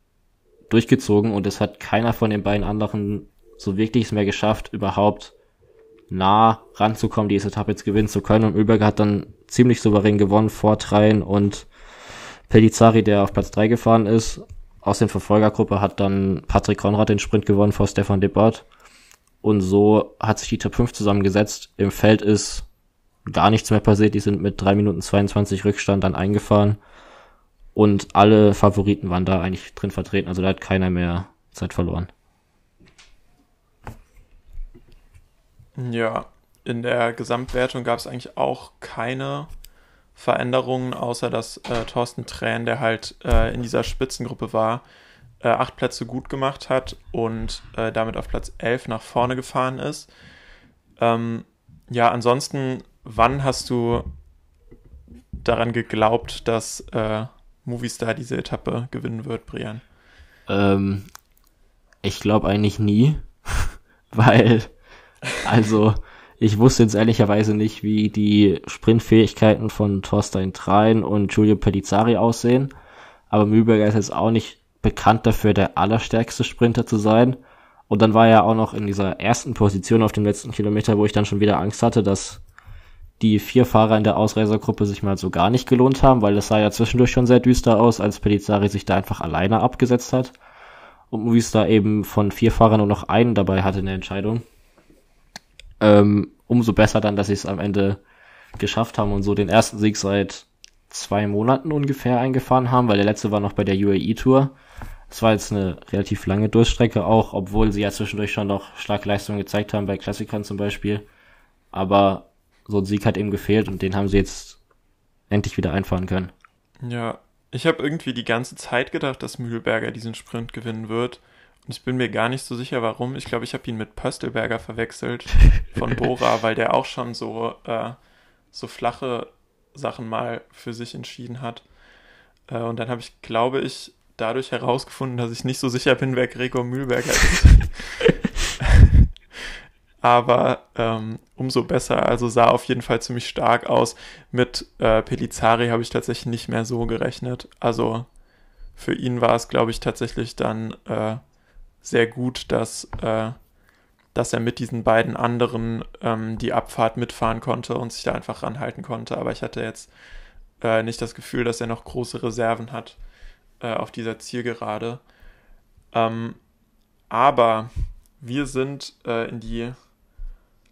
durchgezogen und es hat keiner von den beiden anderen so wirklich es mehr geschafft, überhaupt nah ranzukommen, diese Etappe jetzt gewinnen zu können. Und Ölberger hat dann ziemlich souverän gewonnen vor Treien und Pellizzari, der auf Platz 3 gefahren ist, aus der Verfolgergruppe hat dann Patrick Konrad den Sprint gewonnen vor Stefan Debord. Und so hat sich die Top 5 zusammengesetzt. Im Feld ist gar nichts mehr passiert. Die sind mit 3 Minuten 22 Rückstand dann eingefahren. Und alle Favoriten waren da eigentlich drin vertreten. Also da hat keiner mehr Zeit verloren. Ja, in der Gesamtwertung gab es eigentlich auch keine Veränderungen, außer dass äh, Thorsten Tränen, der halt äh, in dieser Spitzengruppe war, äh, acht Plätze gut gemacht hat und äh, damit auf Platz 11 nach vorne gefahren ist. Ähm, ja, ansonsten, wann hast du daran geglaubt, dass äh, Movistar diese Etappe gewinnen wird, Brian? Ähm, ich glaube eigentlich nie, [laughs] weil, also, ich wusste jetzt ehrlicherweise nicht, wie die Sprintfähigkeiten von Thorstein Trein und Giulio Pellizzari aussehen. Aber Mühlberger ist jetzt auch nicht bekannt dafür, der allerstärkste Sprinter zu sein. Und dann war er auch noch in dieser ersten Position auf dem letzten Kilometer, wo ich dann schon wieder Angst hatte, dass die vier Fahrer in der Ausreisergruppe sich mal so gar nicht gelohnt haben, weil es sah ja zwischendurch schon sehr düster aus, als Pellizzari sich da einfach alleine abgesetzt hat. Und Movistar eben von vier Fahrern nur noch einen dabei hatte in der Entscheidung. Ähm, umso besser dann, dass sie es am Ende geschafft haben und so den ersten Sieg seit zwei Monaten ungefähr eingefahren haben, weil der letzte war noch bei der UAE Tour. Es war jetzt eine relativ lange Durchstrecke auch, obwohl sie ja zwischendurch schon noch starke Leistungen gezeigt haben, bei Klassikern zum Beispiel. Aber so ein Sieg hat eben gefehlt und den haben sie jetzt endlich wieder einfahren können. Ja, ich habe irgendwie die ganze Zeit gedacht, dass Mühlberger diesen Sprint gewinnen wird. Und ich bin mir gar nicht so sicher, warum. Ich glaube, ich habe ihn mit Pöstelberger verwechselt von Bora, [laughs] weil der auch schon so, äh, so flache Sachen mal für sich entschieden hat. Äh, und dann habe ich, glaube ich, dadurch herausgefunden, dass ich nicht so sicher bin, wer Gregor Mühlberger ist. [laughs] Aber ähm, umso besser. Also sah auf jeden Fall ziemlich stark aus. Mit äh, Pelizari habe ich tatsächlich nicht mehr so gerechnet. Also für ihn war es, glaube ich, tatsächlich dann äh, sehr gut, dass äh, dass er mit diesen beiden anderen ähm, die Abfahrt mitfahren konnte und sich da einfach ranhalten konnte. Aber ich hatte jetzt äh, nicht das Gefühl, dass er noch große Reserven hat äh, auf dieser Zielgerade. Ähm, aber wir sind äh, in die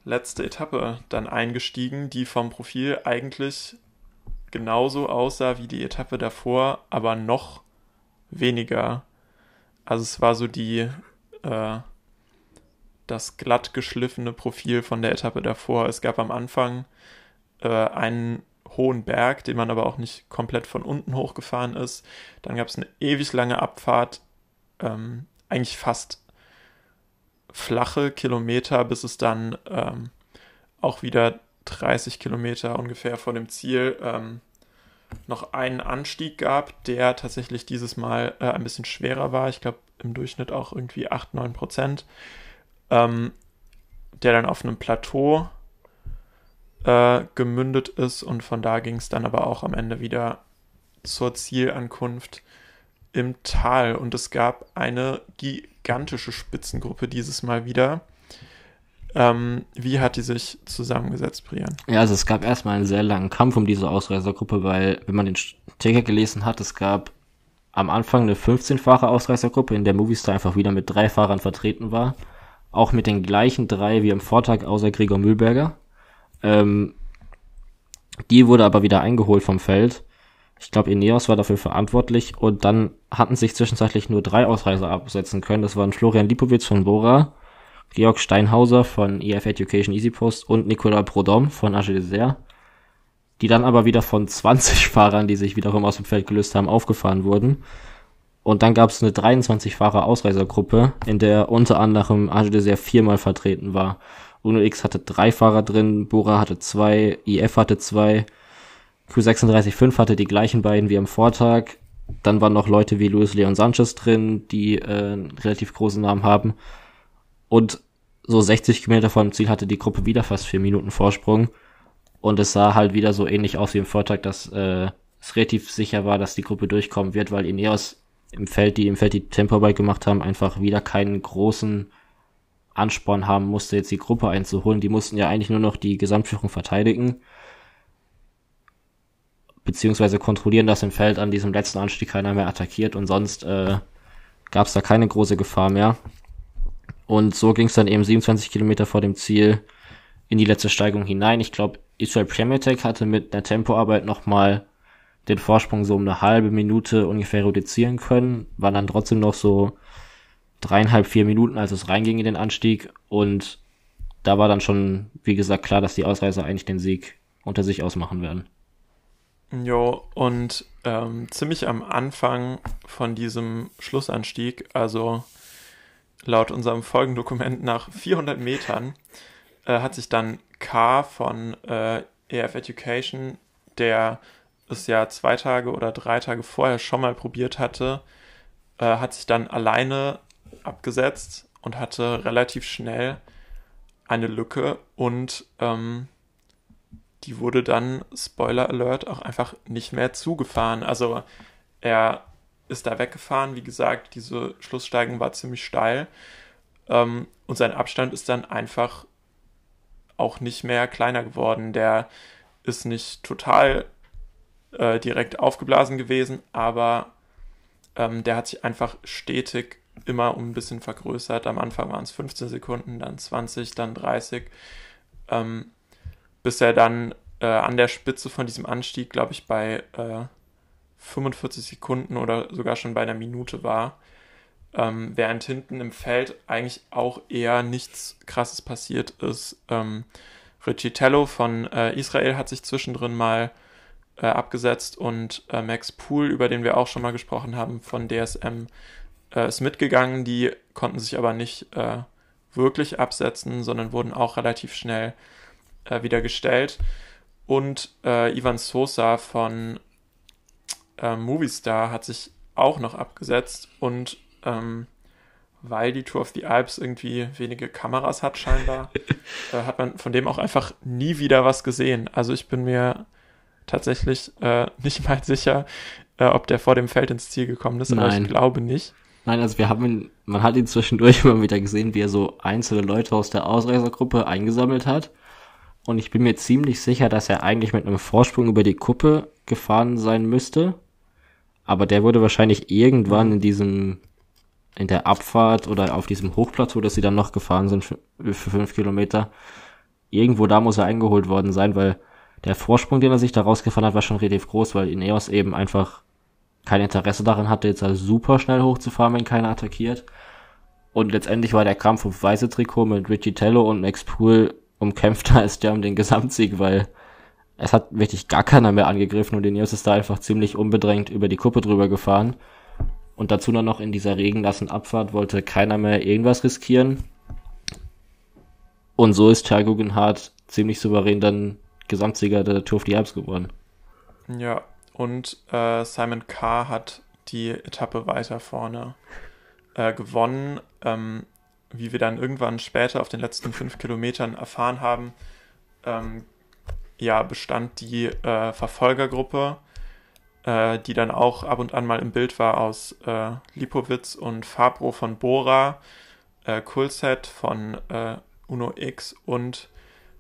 letzte Etappe dann eingestiegen, die vom Profil eigentlich genauso aussah wie die Etappe davor, aber noch weniger. Also es war so die äh, das glatt geschliffene Profil von der Etappe davor. Es gab am Anfang äh, einen hohen Berg, den man aber auch nicht komplett von unten hochgefahren ist. Dann gab es eine ewig lange Abfahrt, ähm, eigentlich fast flache Kilometer, bis es dann ähm, auch wieder 30 Kilometer ungefähr vor dem Ziel ähm, noch einen Anstieg gab, der tatsächlich dieses Mal äh, ein bisschen schwerer war. Ich glaube im Durchschnitt auch irgendwie 8, 9 Prozent ähm, der dann auf einem Plateau äh, gemündet ist und von da ging es dann aber auch am Ende wieder zur Zielankunft im Tal und es gab eine gigantische Spitzengruppe dieses Mal wieder. Ähm, wie hat die sich zusammengesetzt, Brian? Ja, also es gab erstmal einen sehr langen Kampf um diese Ausreißergruppe, weil, wenn man den Ticker gelesen hat, es gab am Anfang eine 15-Fahrer-Ausreißergruppe, in der Movistar einfach wieder mit drei Fahrern vertreten war auch mit den gleichen drei wie am Vortag, außer Gregor Mühlberger. Ähm, die wurde aber wieder eingeholt vom Feld. Ich glaube, Ineos war dafür verantwortlich und dann hatten sich zwischenzeitlich nur drei Ausreißer absetzen können. Das waren Florian Lipowitz von Bora, Georg Steinhauser von EF Education Easy Post und Nicolas Prodom von Age Dessert, die dann aber wieder von 20 [laughs] Fahrern, die sich wiederum aus dem Feld gelöst haben, aufgefahren wurden. Und dann gab es eine 23-Fahrer-Ausreisergruppe, in der unter anderem Age Dessert viermal vertreten war. Uno X hatte drei Fahrer drin, Bora hatte zwei, IF hatte zwei, Q365 hatte die gleichen beiden wie am Vortag. Dann waren noch Leute wie Luis Leon Sanchez drin, die äh, einen relativ großen Namen haben. Und so 60 Kilometer vor dem Ziel hatte die Gruppe wieder fast vier Minuten Vorsprung. Und es sah halt wieder so ähnlich aus wie im Vortag, dass äh, es relativ sicher war, dass die Gruppe durchkommen wird, weil Ineos im Feld, die im Feld die Tempoarbeit gemacht haben, einfach wieder keinen großen Ansporn haben musste, jetzt die Gruppe einzuholen. Die mussten ja eigentlich nur noch die Gesamtführung verteidigen, beziehungsweise kontrollieren, dass im Feld an diesem letzten Anstieg keiner mehr attackiert und sonst äh, gab es da keine große Gefahr mehr. Und so ging es dann eben 27 Kilometer vor dem Ziel in die letzte Steigung hinein. Ich glaube, Israel Premier Tech hatte mit einer Tempoarbeit nochmal den Vorsprung so um eine halbe Minute ungefähr reduzieren können, waren dann trotzdem noch so dreieinhalb, vier Minuten, als es reinging in den Anstieg und da war dann schon, wie gesagt, klar, dass die Ausreißer eigentlich den Sieg unter sich ausmachen werden. Jo, und ähm, ziemlich am Anfang von diesem Schlussanstieg, also laut unserem Folgendokument nach 400 Metern, äh, hat sich dann K von äh, EF Education, der es ja zwei Tage oder drei Tage vorher schon mal probiert hatte, äh, hat sich dann alleine abgesetzt und hatte relativ schnell eine Lücke und ähm, die wurde dann, Spoiler Alert, auch einfach nicht mehr zugefahren. Also er ist da weggefahren, wie gesagt, diese Schlusssteigung war ziemlich steil ähm, und sein Abstand ist dann einfach auch nicht mehr kleiner geworden. Der ist nicht total äh, direkt aufgeblasen gewesen, aber ähm, der hat sich einfach stetig immer um ein bisschen vergrößert. Am Anfang waren es 15 Sekunden, dann 20, dann 30, ähm, bis er dann äh, an der Spitze von diesem Anstieg, glaube ich, bei äh, 45 Sekunden oder sogar schon bei einer Minute war. Ähm, während hinten im Feld eigentlich auch eher nichts Krasses passiert ist. Ähm, Richie Tello von äh, Israel hat sich zwischendrin mal äh, abgesetzt und äh, Max Pool, über den wir auch schon mal gesprochen haben, von DSM äh, ist mitgegangen. Die konnten sich aber nicht äh, wirklich absetzen, sondern wurden auch relativ schnell äh, wieder gestellt. Und äh, Ivan Sosa von Movistar hat sich auch noch abgesetzt und ähm, weil die Tour of the Alps irgendwie wenige Kameras hat, scheinbar, [laughs] äh, hat man von dem auch einfach nie wieder was gesehen. Also ich bin mir tatsächlich äh, nicht mal sicher, äh, ob der vor dem Feld ins Ziel gekommen ist, Nein. aber ich glaube nicht. Nein, also wir haben ihn, man hat ihn zwischendurch [laughs] immer wieder gesehen, wie er so einzelne Leute aus der Ausreisergruppe eingesammelt hat. Und ich bin mir ziemlich sicher, dass er eigentlich mit einem Vorsprung über die Kuppe gefahren sein müsste. Aber der wurde wahrscheinlich irgendwann in diesem, in der Abfahrt oder auf diesem Hochplateau, das sie dann noch gefahren sind für, für fünf Kilometer, irgendwo da muss er eingeholt worden sein, weil der Vorsprung, den er sich da rausgefahren hat, war schon relativ groß, weil Ineos eben einfach kein Interesse daran hatte, jetzt also super schnell hochzufahren, wenn keiner attackiert. Und letztendlich war der Kampf um weiße Trikot mit Richie Tello und Max Poole umkämpfter [laughs] als der um den Gesamtsieg, weil es hat wirklich gar keiner mehr angegriffen und Ineos ist da einfach ziemlich unbedrängt über die Kuppe drüber gefahren. Und dazu dann noch in dieser regenlassen Abfahrt wollte keiner mehr irgendwas riskieren. Und so ist Thiago Genhardt ziemlich souverän dann Gesamtsieger der Tour of the Alps geworden. Ja, und äh, Simon Carr hat die Etappe weiter vorne äh, gewonnen. Ähm, wie wir dann irgendwann später auf den letzten fünf Kilometern erfahren haben, ähm, ja, bestand die äh, Verfolgergruppe, äh, die dann auch ab und an mal im Bild war aus äh, Lipowitz und Fabro von Bora, äh, Kulset von äh, Uno X und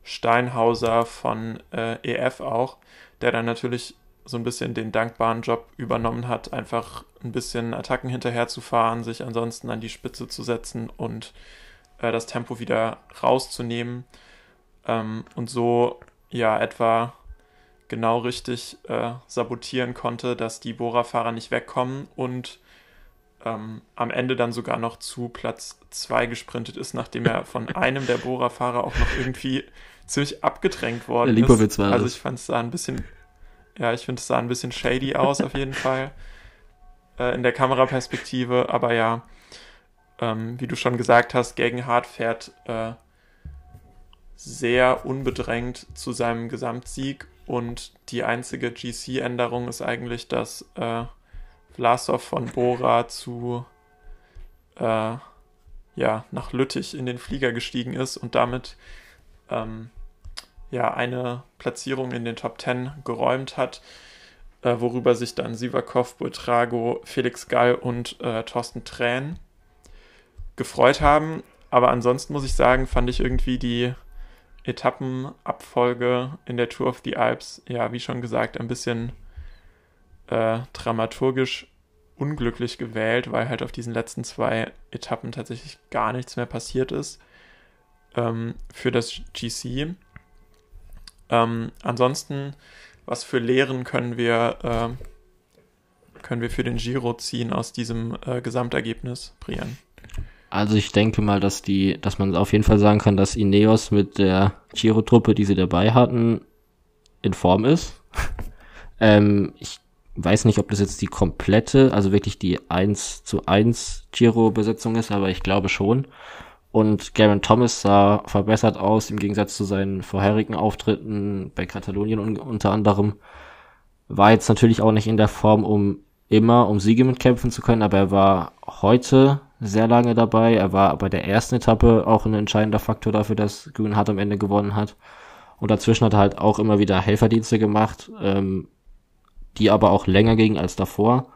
Steinhauser von äh, EF auch, der dann natürlich so ein bisschen den dankbaren Job übernommen hat, einfach ein bisschen Attacken hinterherzufahren, sich ansonsten an die Spitze zu setzen und äh, das Tempo wieder rauszunehmen ähm, und so ja etwa genau richtig äh, sabotieren konnte, dass die Bohrerfahrer nicht wegkommen und ähm, am Ende dann sogar noch zu Platz 2 gesprintet ist, nachdem er von [laughs] einem der Bohrerfahrer auch noch irgendwie ziemlich abgedrängt worden der ist. War also ich fand es da ein bisschen ja, ich finde, es sah ein bisschen shady aus, auf jeden Fall. [laughs] Äh, in der Kameraperspektive. Aber ja, ähm, wie du schon gesagt hast, Gegenhardt fährt äh, sehr unbedrängt zu seinem Gesamtsieg. Und die einzige GC-Änderung ist eigentlich, dass äh, Vlasov von Bora zu äh, ja, nach Lüttich in den Flieger gestiegen ist und damit ähm, ja eine Platzierung in den Top 10 geräumt hat, äh, worüber sich dann Sivakov, Buitrago, Felix Gall und äh, Thorsten Tränen gefreut haben. Aber ansonsten muss ich sagen, fand ich irgendwie die Etappenabfolge in der Tour of the Alps, ja, wie schon gesagt, ein bisschen äh, dramaturgisch unglücklich gewählt, weil halt auf diesen letzten zwei Etappen tatsächlich gar nichts mehr passiert ist ähm, für das GC. Ähm, ansonsten, was für Lehren können wir, äh, können wir für den Giro ziehen aus diesem äh, Gesamtergebnis, Brian? Also ich denke mal, dass die, dass man auf jeden Fall sagen kann, dass Ineos mit der Giro-Truppe, die sie dabei hatten, in Form ist. [laughs] ähm, ich weiß nicht, ob das jetzt die komplette, also wirklich die 1 zu 1 Giro-Besetzung ist, aber ich glaube schon. Und Garen Thomas sah verbessert aus im Gegensatz zu seinen vorherigen Auftritten bei Katalonien un unter anderem. War jetzt natürlich auch nicht in der Form, um immer um Siege mitkämpfen zu können, aber er war heute sehr lange dabei. Er war bei der ersten Etappe auch ein entscheidender Faktor dafür, dass Grünhardt am Ende gewonnen hat. Und dazwischen hat er halt auch immer wieder Helferdienste gemacht, ähm, die aber auch länger gingen als davor.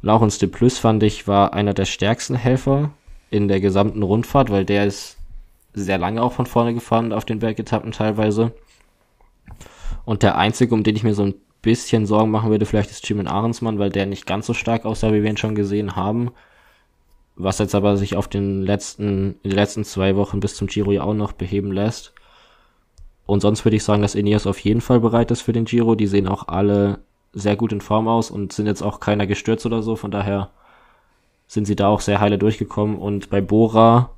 Laurens de Plus fand ich war einer der stärksten Helfer in der gesamten Rundfahrt, weil der ist sehr lange auch von vorne gefahren auf den Bergetappen teilweise. Und der einzige, um den ich mir so ein bisschen Sorgen machen würde, vielleicht ist Jimmy Ahrensmann, weil der nicht ganz so stark aussah, wie wir ihn schon gesehen haben. Was jetzt aber sich auf den letzten, in den letzten zwei Wochen bis zum Giro ja auch noch beheben lässt. Und sonst würde ich sagen, dass Ineos auf jeden Fall bereit ist für den Giro. Die sehen auch alle sehr gut in Form aus und sind jetzt auch keiner gestürzt oder so. Von daher sind sie da auch sehr heile durchgekommen. Und bei Bora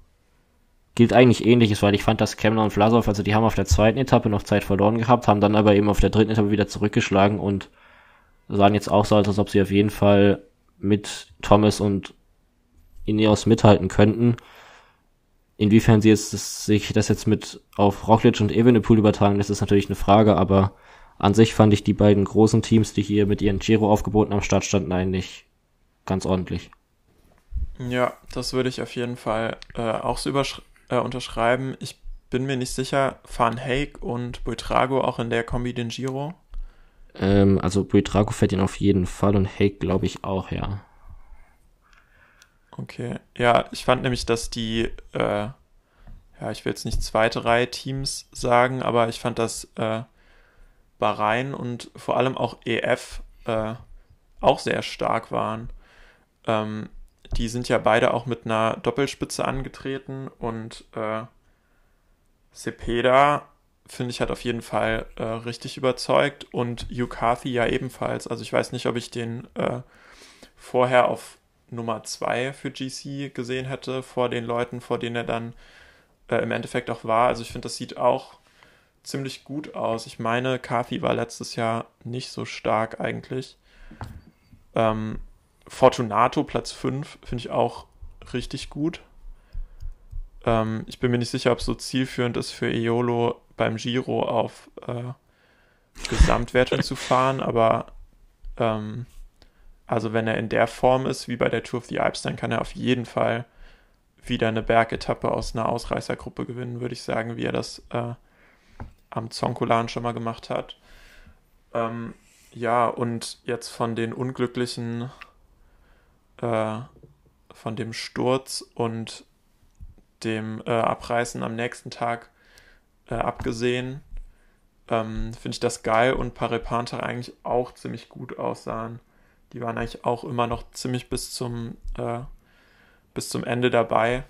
gilt eigentlich ähnliches, weil ich fand, dass Kemner und Vlasov, also die haben auf der zweiten Etappe noch Zeit verloren gehabt, haben dann aber eben auf der dritten Etappe wieder zurückgeschlagen und sahen jetzt auch so, als ob sie auf jeden Fall mit Thomas und Ineos mithalten könnten. Inwiefern sie jetzt das, sich das jetzt mit auf Roglic und Evenepoel übertragen, das ist natürlich eine Frage, aber an sich fand ich die beiden großen Teams, die hier mit ihren Giro aufgeboten am Start standen, eigentlich ganz ordentlich. Ja, das würde ich auf jeden Fall äh, auch so äh, unterschreiben. Ich bin mir nicht sicher, fahren Hake und Buitrago auch in der Kombi den Giro? Ähm, also Buitrago fährt ihn auf jeden Fall und Hake glaube ich auch, ja. Okay, ja, ich fand nämlich, dass die, äh, ja, ich will jetzt nicht zweite Reihe Teams sagen, aber ich fand, dass äh, Bahrain und vor allem auch EF äh, auch sehr stark waren. Ähm, die sind ja beide auch mit einer Doppelspitze angetreten und äh, Cepeda, finde ich, hat auf jeden Fall äh, richtig überzeugt und Yukathi ja ebenfalls. Also ich weiß nicht, ob ich den äh, vorher auf Nummer 2 für GC gesehen hätte, vor den Leuten, vor denen er dann äh, im Endeffekt auch war. Also ich finde, das sieht auch ziemlich gut aus. Ich meine, Kathy war letztes Jahr nicht so stark eigentlich. Ähm, Fortunato Platz 5 finde ich auch richtig gut. Ähm, ich bin mir nicht sicher, ob es so zielführend ist für Eolo beim Giro auf äh, Gesamtwertung zu fahren, aber ähm, also wenn er in der Form ist wie bei der Tour of the Alps, dann kann er auf jeden Fall wieder eine Bergetappe aus einer Ausreißergruppe gewinnen, würde ich sagen, wie er das äh, am Zonkolan schon mal gemacht hat. Ähm, ja, und jetzt von den unglücklichen, äh, von dem Sturz und dem äh, Abreißen am nächsten Tag äh, abgesehen, ähm, finde ich das geil und Parepanta eigentlich auch ziemlich gut aussahen. Die waren eigentlich auch immer noch ziemlich bis zum, äh, bis zum Ende dabei.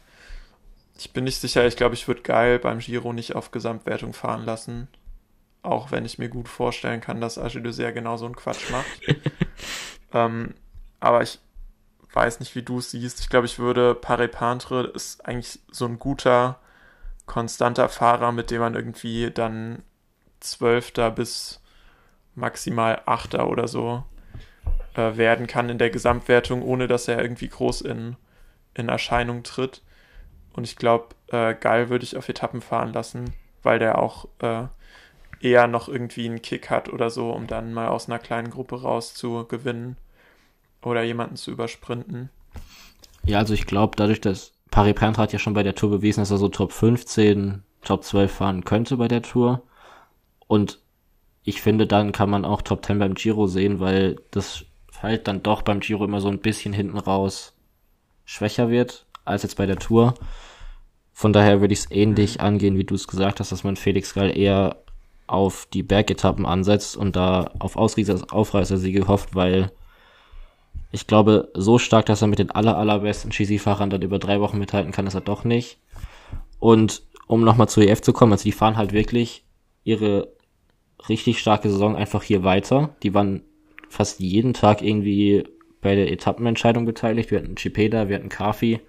Ich bin nicht sicher, ich glaube, ich würde geil beim Giro nicht auf Gesamtwertung fahren lassen. Auch wenn ich mir gut vorstellen kann, dass Agile sehr genau so einen Quatsch macht. [laughs] ähm, aber ich weiß nicht, wie du es siehst. Ich glaube, ich würde Paris-Pantre ist eigentlich so ein guter, konstanter Fahrer, mit dem man irgendwie dann Zwölfter bis maximal Achter oder so äh, werden kann in der Gesamtwertung, ohne dass er irgendwie groß in, in Erscheinung tritt. Und ich glaube, äh, Geil würde ich auf Etappen fahren lassen, weil der auch äh, eher noch irgendwie einen Kick hat oder so, um dann mal aus einer kleinen Gruppe raus zu gewinnen oder jemanden zu übersprinten. Ja, also ich glaube, dadurch, dass Paris Pantra hat ja schon bei der Tour bewiesen, dass er so Top 15, Top 12 fahren könnte bei der Tour. Und ich finde, dann kann man auch Top 10 beim Giro sehen, weil das halt dann doch beim Giro immer so ein bisschen hinten raus schwächer wird als jetzt bei der Tour. Von daher würde ich es ähnlich mhm. angehen, wie du es gesagt hast, dass man Felix Gall eher auf die Bergetappen ansetzt und da auf Aufreißersiege hofft, weil ich glaube, so stark, dass er mit den aller, allerbesten GC-Fahrern dann über drei Wochen mithalten kann, ist er doch nicht. Und um nochmal zu EF zu kommen, also die fahren halt wirklich ihre richtig starke Saison einfach hier weiter. Die waren fast jeden Tag irgendwie bei der Etappenentscheidung beteiligt. Wir hatten Chipeda, wir hatten Kafi,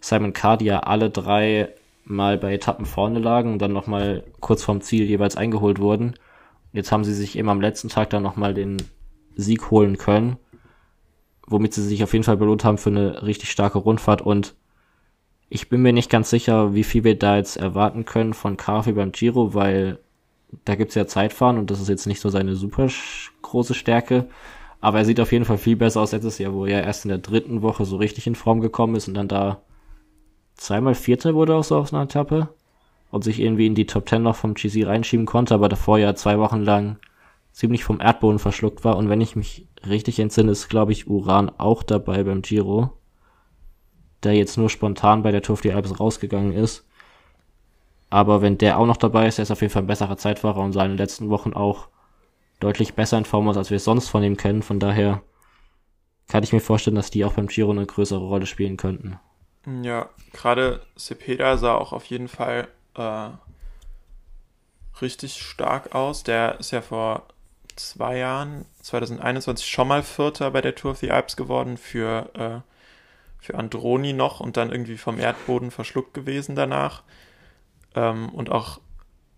Simon Carr, die ja alle drei mal bei Etappen vorne lagen und dann nochmal kurz vorm Ziel jeweils eingeholt wurden. Jetzt haben sie sich eben am letzten Tag dann nochmal den Sieg holen können, womit sie sich auf jeden Fall belohnt haben für eine richtig starke Rundfahrt und ich bin mir nicht ganz sicher, wie viel wir da jetzt erwarten können von Carfi beim Giro, weil da gibt's ja Zeitfahren und das ist jetzt nicht so seine super große Stärke. Aber er sieht auf jeden Fall viel besser aus letztes Jahr, wo er erst in der dritten Woche so richtig in Form gekommen ist und dann da zweimal Vierter wurde auch so auf einer Etappe und sich irgendwie in die Top Ten noch vom GC reinschieben konnte, aber davor ja zwei Wochen lang ziemlich vom Erdboden verschluckt war. Und wenn ich mich richtig entsinne, ist, glaube ich, Uran auch dabei beim Giro, der jetzt nur spontan bei der Tour the Alps rausgegangen ist. Aber wenn der auch noch dabei ist, er ist auf jeden Fall ein besserer Zeitfahrer und seine letzten Wochen auch deutlich besser in Form aus, als wir es sonst von ihm kennen. Von daher kann ich mir vorstellen, dass die auch beim Giro eine größere Rolle spielen könnten. Ja, gerade Cepeda sah auch auf jeden Fall äh, richtig stark aus. Der ist ja vor zwei Jahren, 2021, schon mal Vierter bei der Tour of the Alps geworden für, äh, für Androni noch und dann irgendwie vom Erdboden verschluckt gewesen danach. Ähm, und auch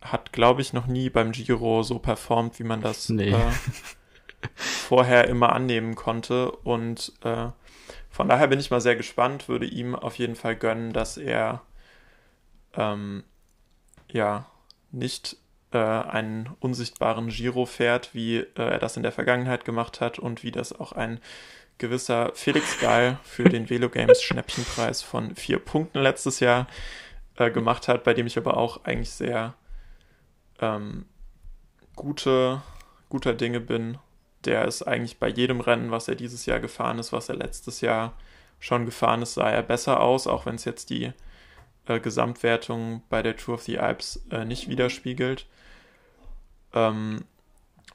hat, glaube ich, noch nie beim Giro so performt, wie man das nee. äh, vorher immer annehmen konnte. Und äh, von daher bin ich mal sehr gespannt, würde ihm auf jeden Fall gönnen, dass er ähm, ja nicht äh, einen unsichtbaren Giro fährt, wie äh, er das in der Vergangenheit gemacht hat und wie das auch ein gewisser Felix Geil für den [laughs] Velo Games Schnäppchenpreis von vier Punkten letztes Jahr äh, gemacht hat, bei dem ich aber auch eigentlich sehr ähm, gute, guter Dinge bin. Der ist eigentlich bei jedem Rennen, was er dieses Jahr gefahren ist, was er letztes Jahr schon gefahren ist, sah er besser aus, auch wenn es jetzt die äh, Gesamtwertung bei der Tour of the Alps äh, nicht widerspiegelt. Ähm,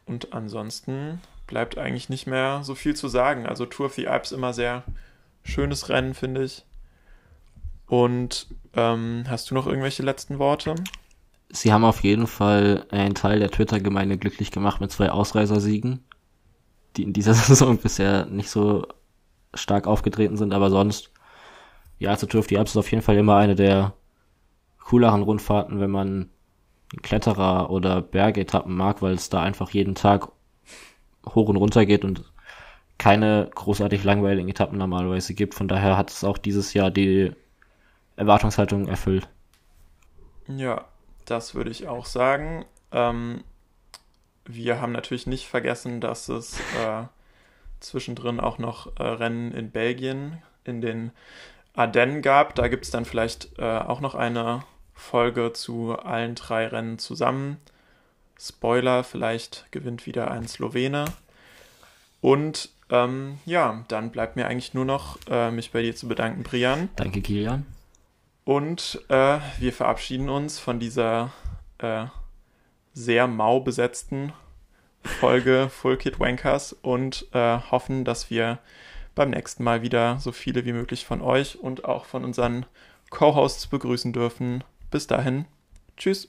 und ansonsten bleibt eigentlich nicht mehr so viel zu sagen. Also Tour of the Alps immer sehr schönes Rennen, finde ich. Und ähm, hast du noch irgendwelche letzten Worte? Sie haben auf jeden Fall einen Teil der Twitter-Gemeinde glücklich gemacht mit zwei Ausreißersiegen, die in dieser [laughs] Saison bisher nicht so stark aufgetreten sind, aber sonst, ja, Tour of the Alps ist auf jeden Fall immer eine der cooleren Rundfahrten, wenn man Kletterer oder Bergetappen mag, weil es da einfach jeden Tag hoch und runter geht und keine großartig langweiligen Etappen normalerweise gibt. Von daher hat es auch dieses Jahr die Erwartungshaltung erfüllt. Ja, das würde ich auch sagen. Ähm, wir haben natürlich nicht vergessen, dass es äh, zwischendrin auch noch äh, Rennen in Belgien in den Ardennen gab. Da gibt es dann vielleicht äh, auch noch eine Folge zu allen drei Rennen zusammen. Spoiler, vielleicht gewinnt wieder ein Slowene. Und ähm, ja, dann bleibt mir eigentlich nur noch, äh, mich bei dir zu bedanken, Brian. Danke, Kilian. Und äh, wir verabschieden uns von dieser äh, sehr mau besetzten Folge Full Kid Wankers und äh, hoffen, dass wir beim nächsten Mal wieder so viele wie möglich von euch und auch von unseren Co-Hosts begrüßen dürfen. Bis dahin, tschüss.